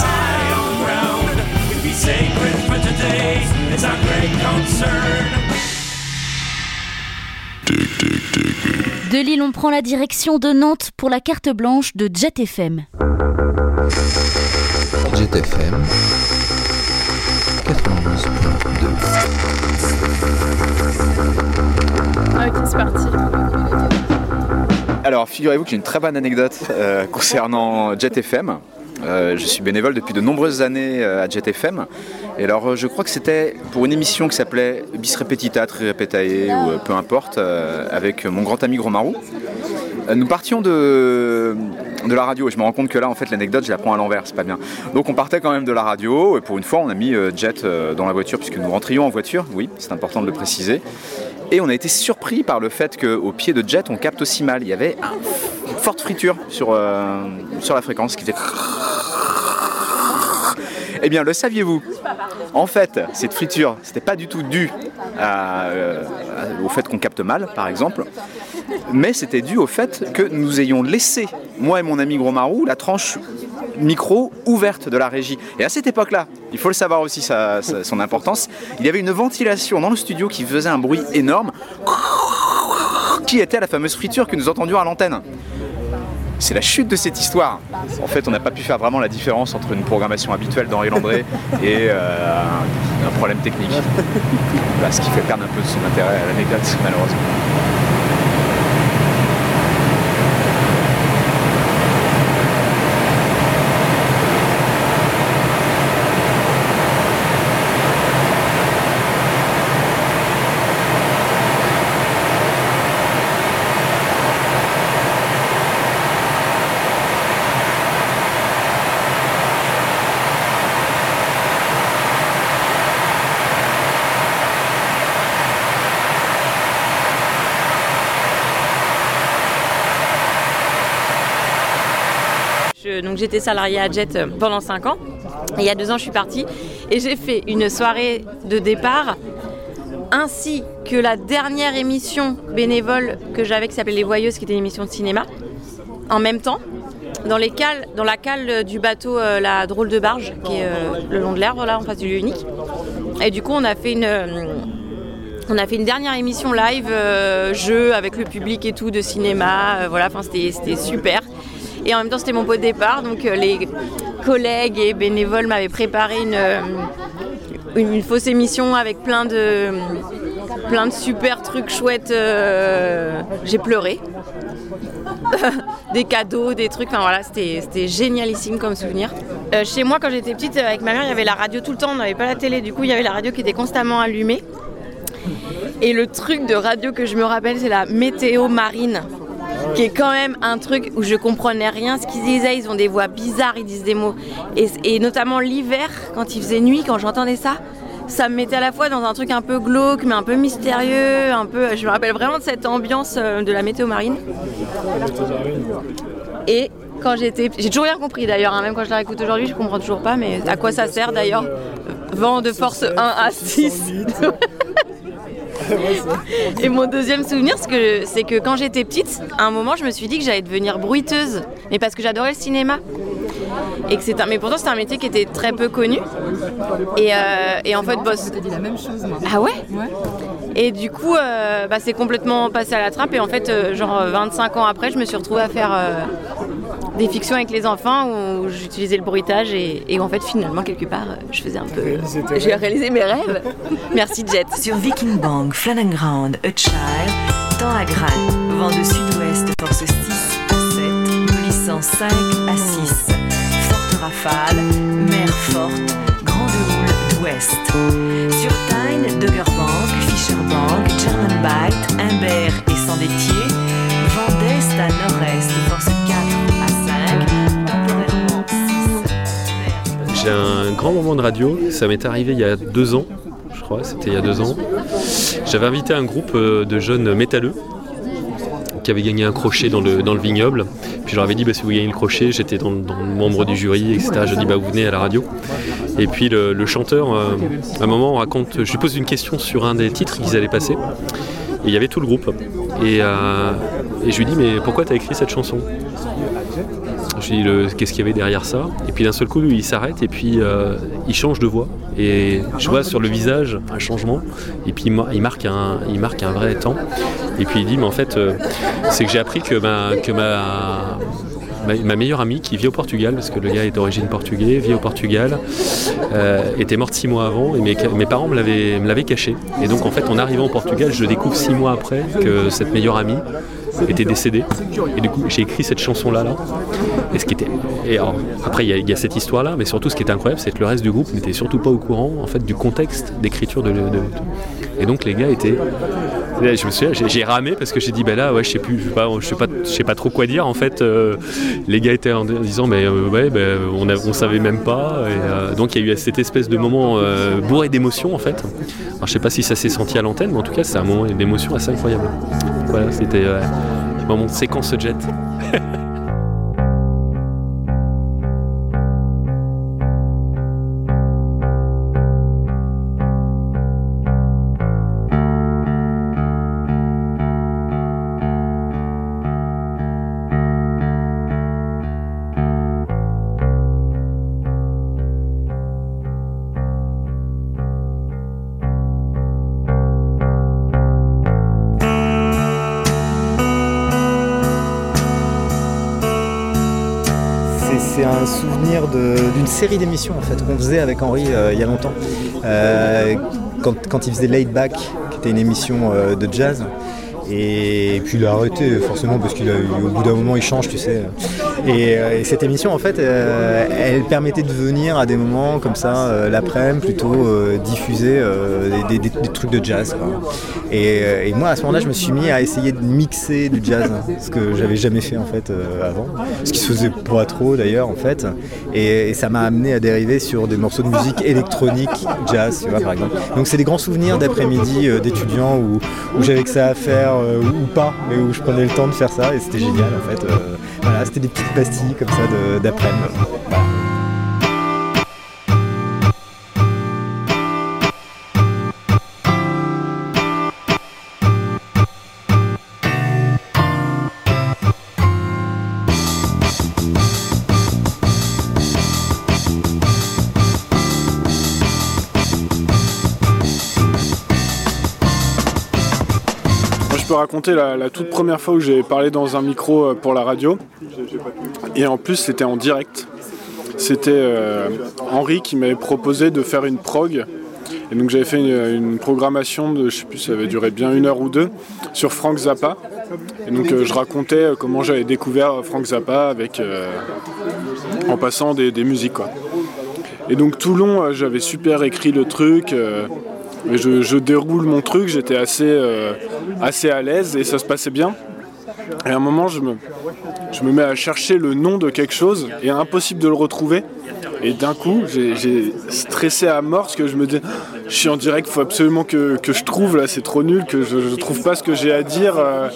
[SPEAKER 6] on the ground. We'd be sacred for today. It's our great concern.
[SPEAKER 1] De Lille, on prend la direction de Nantes pour la carte blanche de Jet FM.
[SPEAKER 12] Jet FM 92.2
[SPEAKER 13] Ok, c'est parti.
[SPEAKER 14] Alors, figurez-vous que j'ai une très bonne anecdote euh, concernant Jet FM. Euh, je suis bénévole depuis de nombreuses années euh, à Jet FM. Et alors, euh, je crois que c'était pour une émission qui s'appelait Bis Repetita, Tri Repetae, ou peu importe, avec mon grand ami Gros Marou. Euh, Nous partions de, de la radio et je me rends compte que là en fait l'anecdote je la prends à l'envers, c'est pas bien. Donc on partait quand même de la radio et pour une fois on a mis Jet dans la voiture puisque nous rentrions en voiture, oui c'est important de le préciser. Et on a été surpris par le fait qu'au pied de Jet on capte aussi mal. Il y avait un- une forte friture sur, euh, sur la fréquence qui faisait... Eh bien, le saviez-vous? En fait, cette friture, c'était pas du tout dû euh, au fait qu'on capte mal, par exemple, mais c'était dû au fait que nous ayons laissé, moi et mon ami Gros Marou, la tranche micro ouverte de la régie. Et à cette époque-là, il faut le savoir aussi son importance, il y avait une ventilation dans le studio qui faisait un bruit énorme, qui était la fameuse friture que nous entendions à l'antenne. C'est la chute de cette histoire. En fait, on n'a pas pu faire vraiment la différence entre une programmation habituelle d'Henri Landré et euh, un, un problème technique. Voilà, ce qui fait perdre un peu de son intérêt à l'anecdote, malheureusement.
[SPEAKER 13] Je- donc j'étais salariée à Jet euh, pendant 5 ans. Et il y a deux ans, je suis partie et j'ai fait une soirée de départ ainsi que la dernière émission bénévole que j'avais qui s'appelait Les Voyeuses, qui était une émission de cinéma, en même temps, dans, la cale du bateau euh, La Drôle de Barge, qui est euh, le long de l'herbe, là, en face du lieu unique. Et du coup, on a fait une, on a fait une dernière émission live, jeu avec le public et tout, de cinéma. voilà, c'était super. Et en même temps, c'était mon pot de départ. Donc, euh, les collègues et bénévoles m'avaient préparé une, euh, une, une fausse émission avec plein de, plein de super trucs chouettes. euh, J'ai pleuré. des cadeaux, des trucs. Enfin voilà, c'était génialissime comme souvenir. Chez moi, quand j'étais petite, avec ma mère, il y avait la radio tout le temps. On n'avait pas la télé. Du coup, il y avait la radio qui était constamment allumée. Et le truc de radio que je me rappelle, c'est la météo marine, qui est quand même un truc où je comprenais rien ce qu'ils disaient. Ils ont des voix bizarres, ils disent des mots. Et, et notamment l'hiver, quand il faisait nuit, quand j'entendais ça, ça me mettait à la fois dans un truc un peu glauque, mais un peu mystérieux, un peu. Je me rappelle vraiment de cette ambiance euh, de la météo marine. Et quand j'étais, j'ai toujours rien compris d'ailleurs, hein, même quand je la réécoute aujourd'hui, je comprends toujours pas, mais à quoi ça sert d'ailleurs Vent de force 1 à 6. Et mon deuxième souvenir, c'est que, quand j'étais petite, à un moment, je me suis dit que j'allais devenir bruiteuse, mais parce que j'adorais le cinéma. Et que un, mais pourtant, c'était un métier qui était très peu connu. Et, euh, et en fait, boss. dit la même chose, moi. Ah ouais? Et du coup, euh, bah, c'est complètement passé à la trappe. Et en fait, euh, genre euh, 25 ans après, je me suis retrouvée à faire des fictions avec les enfants où j'utilisais le bruitage et, et où en fait, finalement, quelque part, je faisais un peu. J'ai réalisé mes rêves. Merci Jet.
[SPEAKER 15] Sur Viking Bang, Flannan Ground, A Child, dans la Grane, vent de sud-ouest, force 6 à 7, glissant 5 à 6, forte rafale, mer forte, grande houle d'ouest. Sur Tyne, Doggerbank, Fisherbank, German Bight, Imbert
[SPEAKER 16] J'ai un grand moment de radio, ça m'est arrivé il y a deux ans, je crois, c'était il y a deux ans. J'avais invité un groupe euh, de jeunes métalleux qui avait gagné un crochet dans le, dans le vignoble. Puis je leur avais dit, bah, si vous gagnez le crochet, j'étais dans, dans le membre du jury, etc. Je dis, bah, vous venez à la radio. Et puis le, chanteur, euh, à un moment, on raconte, je lui pose une question sur un des titres qu'ils allaient passer. Et il y avait tout le groupe. Et, euh, et je lui dis, mais pourquoi tu as écrit cette chanson? Je lui dis le- qu'est-ce qu'il y avait derrière ça. Et puis d'un seul coup, il s'arrête et puis euh, il change de voix. Et je vois sur le visage un changement. Et puis il mar- il marque un, il marque un vrai temps. Et puis il dit, mais en fait, euh, c'est que j'ai appris que, ma, meilleure amie qui vit au Portugal, parce que le gars est d'origine portugais, vit au Portugal, euh, était morte six mois avant et mes, mes parents me me l'avaient caché. Et donc en fait, en arrivant au Portugal, je découvre six mois après que cette meilleure amie était décédée. Et du coup, j'ai écrit cette chanson-là. Là. Et ce qui était. Et après, il y, a- cette histoire-là, mais surtout, ce qui est incroyable, c'est que le reste du groupe n'était surtout pas au courant en fait du contexte d'écriture de, de- de- Et donc, les gars étaient. Je me j'ai- ramé parce que j'ai dit, ben là, ouais, je sais plus, je sais pas, je sais pas, trop quoi dire. En fait, euh, les gars étaient en disant, euh, ben, on, a- on savait même pas. Et, euh, donc, il y a eu cette espèce de moment bourré d'émotions, en fait. Alors, je sais pas si ça s'est senti à l'antenne, mais en tout cas, c'est un moment d'émotion assez incroyable. Voilà, c'était de séquence jet.
[SPEAKER 17] série d'émissions en fait qu'on faisait avec Henri euh, il y a longtemps. Euh, quand, quand il faisait Laid Back, qui était une émission euh, de jazz. Et puis il a arrêté forcément parce qu'il au bout d'un moment il change, tu sais. Et, euh, et cette émission en fait, euh, elle permettait de venir à des moments comme ça euh, l'après-midi plutôt diffuser des, trucs de jazz. Et, moi à ce moment-là je me suis mis à essayer de mixer du jazz, ce que j'avais jamais fait en fait avant, ce qui se faisait pas trop d'ailleurs en fait. Et, ça m'a amené à dériver sur des morceaux de musique électronique, jazz, tu vois par exemple. Donc c'est des grands souvenirs d'après-midi d'étudiants où, j'avais que ça à faire ou pas, mais où je prenais le temps de faire ça et c'était génial en fait. Voilà, c'était des petites pastilles comme ça d'après-midi.
[SPEAKER 18] Raconter la, toute première fois où j'ai parlé dans un micro euh, pour la radio. Et en plus, c'était en direct. C'était euh, Henri qui m'avait proposé de faire une prog. Et donc j'avais fait une, programmation de, je sais plus, ça avait duré bien une heure ou deux, sur Frank Zappa. Et donc euh, je racontais comment j'avais découvert Frank Zappa avec, en passant des, des musiques. Quoi. Et donc tout long, j'avais super écrit le truc. Et je, déroule mon truc, j'étais assez, euh, assez à l'aise et ça se passait bien. Et à un moment, je me, je me mets à chercher le nom de quelque chose et impossible de le retrouver. Et d'un coup, j'ai stressé à mort parce que je me dis, je suis en direct, faut absolument que, que je trouve là, c'est trop nul, que je, je trouve pas ce que j'ai à dire. euh,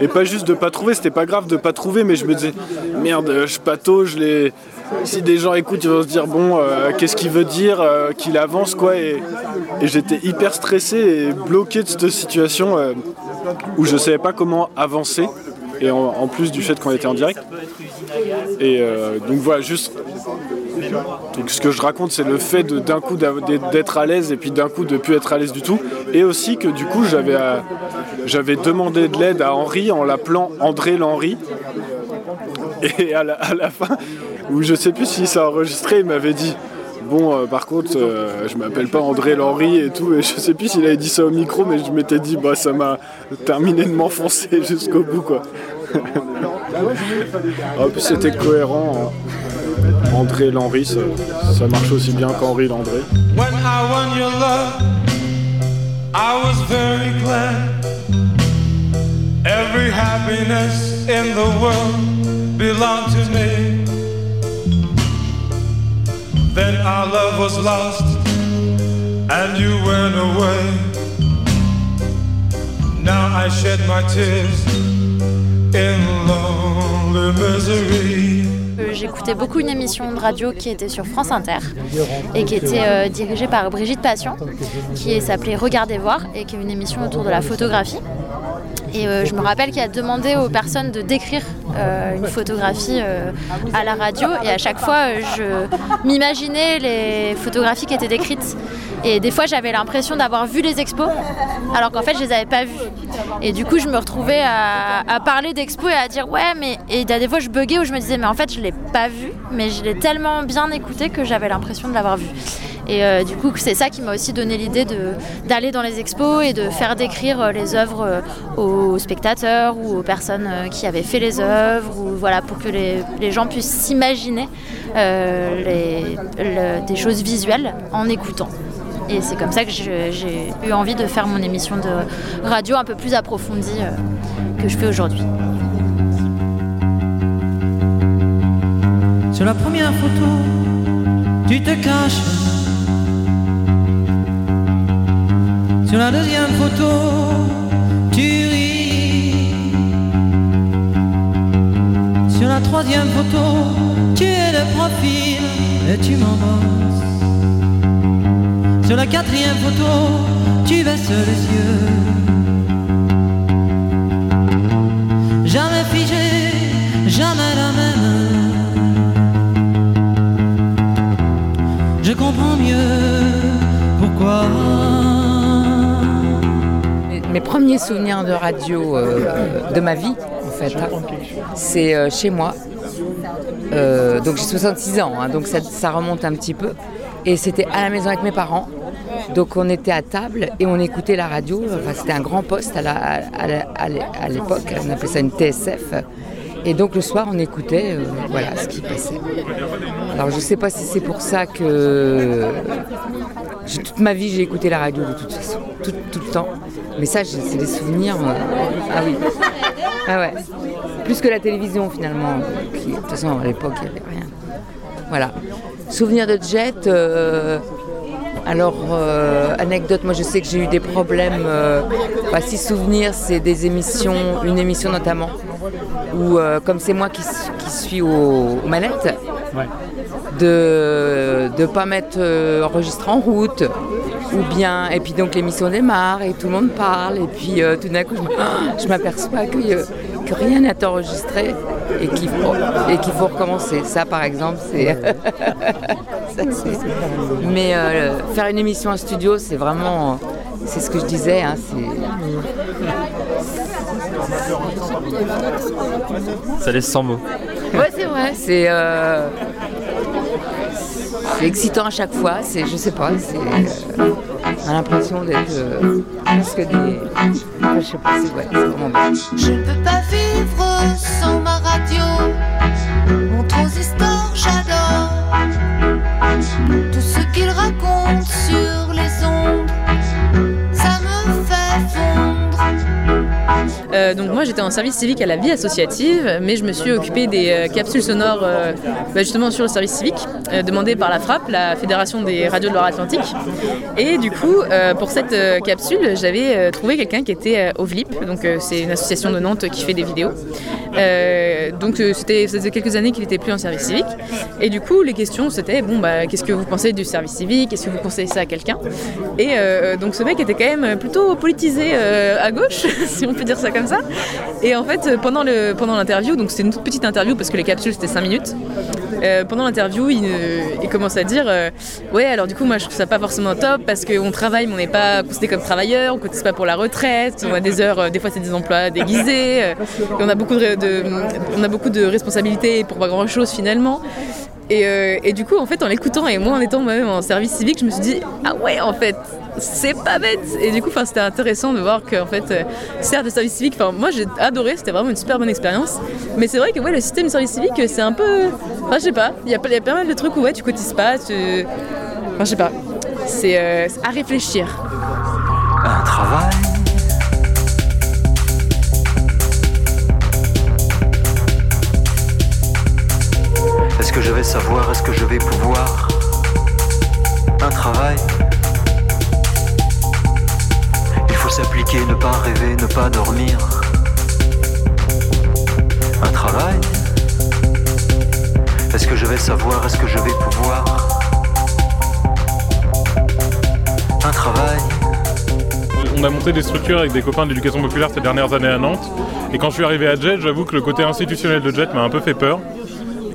[SPEAKER 18] et pas juste de pas trouver, c'était pas grave de pas trouver, mais je me disais, merde, je patauge, les... si des gens écoutent, ils vont se dire, bon, euh, qu'est-ce qu'il veut dire, euh, qu'il avance quoi. Et, j'étais hyper stressé et bloqué de cette situation euh, où je savais pas comment avancer. Et en, plus du fait qu'on était en direct. Et donc voilà, juste. Donc ce que je raconte, c'est le fait d'un coup d'être à l'aise et puis d'un coup de plus être à l'aise du tout. Et aussi que du coup, j'avais j'avais demandé de l'aide à Henri en l'appelant André Lenry. Et à la fin, où je sais plus si ça a enregistré, il m'avait dit Bon, euh, par contre, euh, je m'appelle pas André Lenry et tout. Et je sais plus s'il avait dit ça au micro, mais je m'étais dit Bah, ça m'a terminé de m'enfoncer jusqu'au bout, quoi. en plus, c'était cohérent. hein. André Lenry, ça, ça marche aussi bien qu'Henri Landré.
[SPEAKER 6] When I won your love, I was very glad. Every happiness in the world belonged to me. Then our love was lost, and you went away. Now I shed my tears in misery.
[SPEAKER 19] Euh, J'écoutais beaucoup une émission de radio qui était sur France Inter et qui était euh, dirigée par Brigitte Passion, qui s'appelait Regardez voir et qui est une émission autour de la photographie. Et euh, je me rappelle qu'il a demandé aux personnes de décrire euh, une photographie euh, à la radio et à chaque fois je m'imaginais les photographies qui étaient décrites. Et des fois j'avais l'impression d'avoir vu les expos alors qu'en fait je les avais pas vues. Et du coup je me retrouvais à, à parler d'expos et à dire ouais mais et il y a des fois je buguais où je me disais mais en fait je l'ai pas vu mais je l'ai tellement bien écouté que j'avais l'impression de l'avoir vu. Et euh, du coup, c'est ça qui m'a aussi donné l'idée d'aller dans les expos et de faire décrire euh, les œuvres euh, aux spectateurs ou aux personnes qui avaient fait les œuvres, ou voilà, pour que les, gens puissent s'imaginer des choses visuelles en écoutant. Et c'est comme ça que j'ai eu envie de faire mon émission de radio un peu plus approfondie que je fais aujourd'hui.
[SPEAKER 20] Sur la première photo, tu te caches. Sur la deuxième photo, tu ris. Sur la troisième photo, tu es de profil et tu m'embrasses. Sur la quatrième photo, tu baisses les yeux. Jamais figé, jamais la même. Je comprends mieux pourquoi.
[SPEAKER 21] Mes- premiers souvenirs de radio euh, de ma vie, en fait, hein, c'est euh, chez moi. Euh, donc j'ai 66 ans, hein, donc ça, remonte un petit peu. Et c'était à la maison avec mes parents. Donc on était à table et on écoutait la radio. Enfin, c'était un grand poste à l'époque. On appelait ça une TSF. Et donc le soir, on écoutait voilà, ce qui passait. Alors je ne sais pas si c'est pour ça que toute ma vie j'ai écouté la radio de toute façon, tout le temps. Mais ça, c'est des souvenirs. euh, ah oui. Ah ouais. Plus que la télévision finalement. qui, de toute façon, à l'époque, il n'y avait rien. Voilà. Souvenirs de jet. euh, alors, euh, anecdote, moi je sais que j'ai eu des problèmes. euh, bah, si souvenirs, c'est des émissions, une émission notamment, où euh, comme c'est moi qui, suis aux, aux manettes, de ne pas mettre enregistré en route, ou bien, et puis donc l'émission démarre et tout le monde parle, et puis euh, tout d'un coup je m'aperçois que, euh, que rien n'est enregistré et qu'il faut, et qu'il faut recommencer. Ça par exemple, c'est. Mais euh, faire une émission en studio, c'est vraiment. C'est ce que je disais, hein, c'est.
[SPEAKER 22] Ça laisse sans mots.
[SPEAKER 21] Ouais, c'est vrai. C'est euh, c'est excitant à chaque fois. C'est, je sais pas, c'est, euh, on a l'impression d'être euh, presque des. enfin, je sais pas, c'est, ouais, vraiment bien.
[SPEAKER 23] Je ne peux pas vivre sans ma
[SPEAKER 24] j'étais en service civique à la vie associative, mais je me suis occupée des euh, capsules sonores euh, bah, justement sur le service civique, euh, demandé par la FRAP, la Fédération des radios de Loire-Atlantique. Et du coup, pour cette capsule, j'avais trouvé quelqu'un qui était au VLIP, donc c'est une association de Nantes qui fait des vidéos. Donc c'était, ça faisait quelques années qu'il n'était plus en service civique. Et du coup, les questions c'était bon bah qu'est-ce que vous pensez du service civique? Est-ce que vous conseillez ça à quelqu'un? Et donc ce mec était quand même plutôt politisé à gauche, si on peut dire ça comme ça. Et en fait, euh, pendant, le, pendant l'interview, donc c'était une toute petite interview parce que les capsules c'était 5 minutes. euh, pendant l'interview, il, euh, il commence à dire Ouais, alors du coup, moi je trouve ça pas forcément top parce qu'on travaille, mais on n'est pas considéré comme travailleur, on cotise pas pour la retraite, on a des heures, des fois c'est des emplois déguisés, et on a beaucoup de, on a beaucoup de responsabilités pour pas grand chose finalement. Et, et du coup, en fait, en l'écoutant et moi en étant moi-même en service civique, je me suis dit ah ouais, en fait, c'est pas bête. Et du coup, c'était intéressant de voir que en fait, euh, certes, le service civique, moi j'ai adoré, c'était vraiment une super bonne expérience. Mais c'est vrai que ouais, le système service civique, c'est un peu, enfin, je sais pas, il y, a pas- il y a pas mal de trucs où ouais, tu cotises pas, tu, enfin, je sais pas, c'est euh, à réfléchir.
[SPEAKER 6] Un travail.
[SPEAKER 25] Est-ce que je vais savoir Est-ce que je vais pouvoir? Un travail Il faut s'appliquer, ne pas rêver, ne pas dormir. Un travail Est-ce que je vais savoir Est-ce que je vais pouvoir? Un travail
[SPEAKER 26] On a monté des structures avec des copains de l'éducation populaire ces dernières années à Nantes. Et quand je suis arrivé à Jet, j'avoue que le côté institutionnel de Jet m'a un peu fait peur.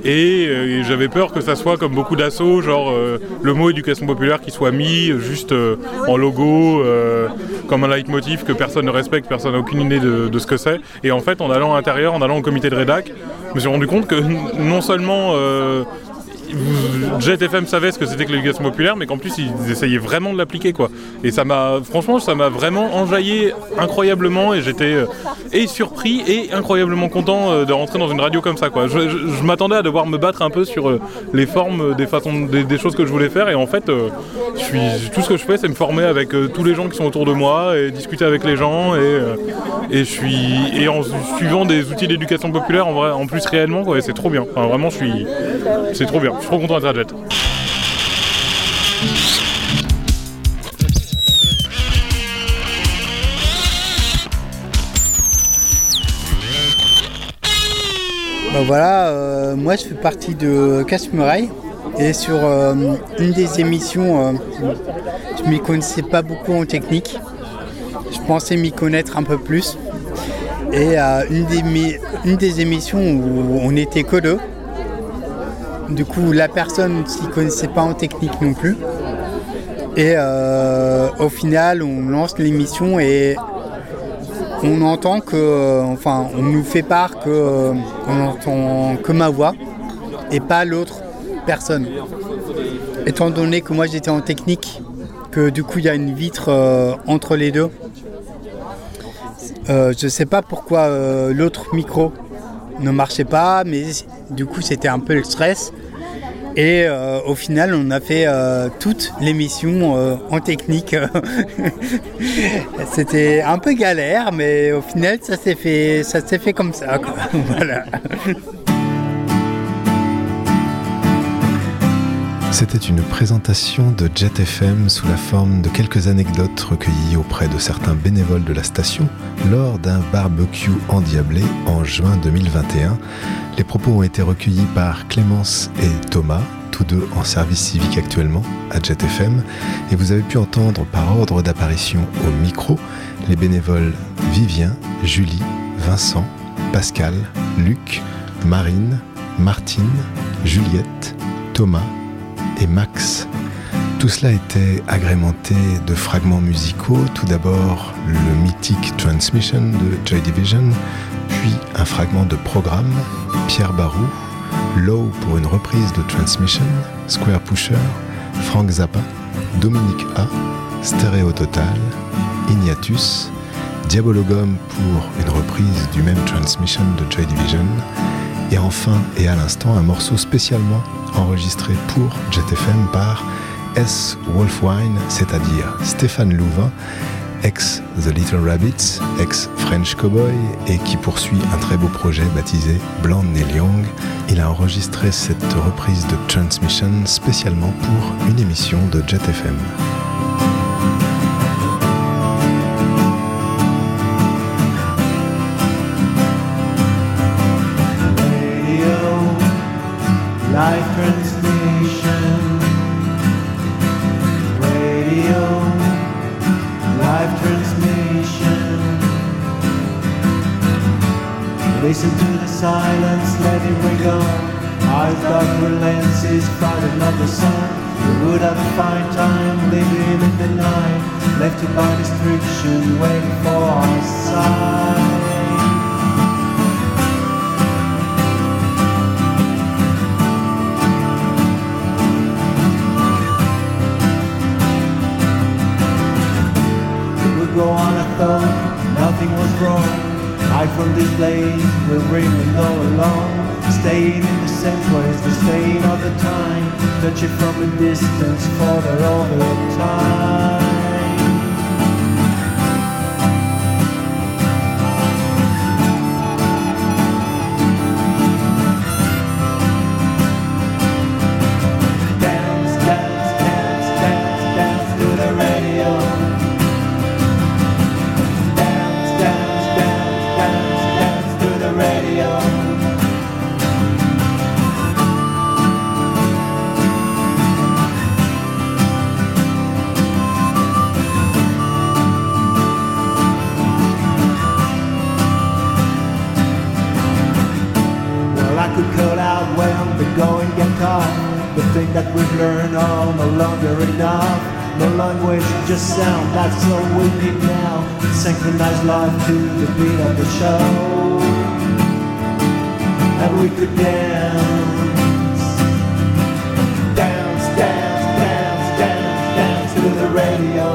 [SPEAKER 26] Et, euh, et j'avais peur que ça soit comme beaucoup d'assauts, genre euh, le mot éducation populaire qui soit mis euh, juste en logo, comme un leitmotiv que personne ne respecte, personne n'a aucune idée de, de ce que c'est. Et en fait, en allant à l'intérieur, en allant au comité de rédac, je me suis rendu compte que non seulement euh, Jet FM savait ce que c'était que l'éducation populaire, mais qu'en plus ils essayaient vraiment de l'appliquer quoi. Et ça m'a, franchement, ça m'a vraiment enjaillé incroyablement et j'étais euh, et surpris et incroyablement content euh, de rentrer dans une radio comme ça quoi. Je, m'attendais à devoir me battre un peu sur euh, les formes des façons, des, choses que je voulais faire et en fait, je suis, tout ce que je fais, c'est me former avec tous les gens qui sont autour de moi et discuter avec les gens et, et je suis et en suivant des outils d'éducation populaire en vrai, en plus réellement quoi. c'est trop bien. Vraiment, je suis, c'est trop bien. Je suis trop content d'être.
[SPEAKER 27] Bah voilà, euh, moi je fais partie de Casse-Muraille et sur euh, une des émissions, euh, je m'y connaissais pas beaucoup en technique. Je pensais m'y connaître un peu plus. Et euh, une, des, une des émissions où on était que deux, du coup la personne ne s'y connaissait pas en technique non plus. Et euh, au final, on lance l'émission et on entend que, euh, enfin, on nous fait part que euh, on entend que ma voix et pas l'autre personne. Étant donné que moi j'étais en technique, que du coup il y a une vitre entre les deux. Euh, je sais pas pourquoi l'autre micro ne marchait pas, mais du coup c'était un peu le stress. Et euh, au final, on a fait euh, toute l'émission euh, en technique. C'était un peu galère, mais au final, ça s'est fait, ça s'est fait comme ça. voilà.
[SPEAKER 28] C'était une présentation de Jet FM sous la forme de quelques anecdotes recueillies auprès de certains bénévoles de la station lors d'un barbecue endiablé en juin 2021. Les propos ont été recueillis par Clémence et Thomas, tous deux en service civique actuellement à Jet FM, et vous avez pu entendre par ordre d'apparition au micro les bénévoles Vivien, Julie, Vincent, Pascal, Luc, Marine, Martine, Juliette, Thomas, et Max. Tout cela était agrémenté de fragments musicaux, tout d'abord le mythique Transmission de Joy Division, puis un fragment de programme, Pierre Barou, Low pour une reprise de Transmission, Square Pusher, Frank Zappa, Dominique A, Stéréo Total, Ignatus, Diabologum pour une reprise du même Transmission de Joy Division, et enfin et à l'instant un morceau spécialement enregistré pour JetFM par S. Wolfwine, c'est-à-dire Stéphane Louvain, ex The Little Rabbits, ex French Cowboy et qui poursuit un très beau projet baptisé Blonde Neil Young. Il a enregistré cette reprise de Transmission spécialement pour une émission de JetFM.
[SPEAKER 29] And all, no longer enough. No language, just sound, that's all we need now. Synchronize life to the beat of the show. And we could dance. Radio.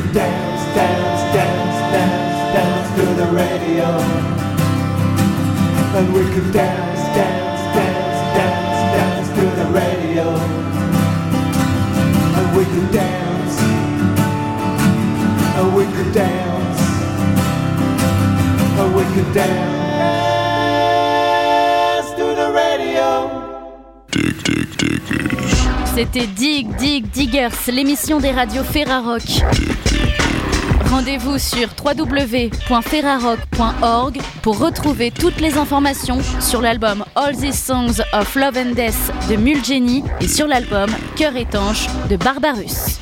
[SPEAKER 29] And we could dance, dance, dance, dance, dance to the radio. And we could dance, dance, dance, dance, dance to the radio. And we could dance. And we could dance. And we could dance to the radio.
[SPEAKER 1] C'était Dig Dig Diggers, l'émission des radios Ferrarock. Rendez-vous sur www.ferrarock.org pour retrouver toutes les informations sur l'album All These Songs of Love and Death de Mulgeny et sur l'album Cœur étanche de Barbarus.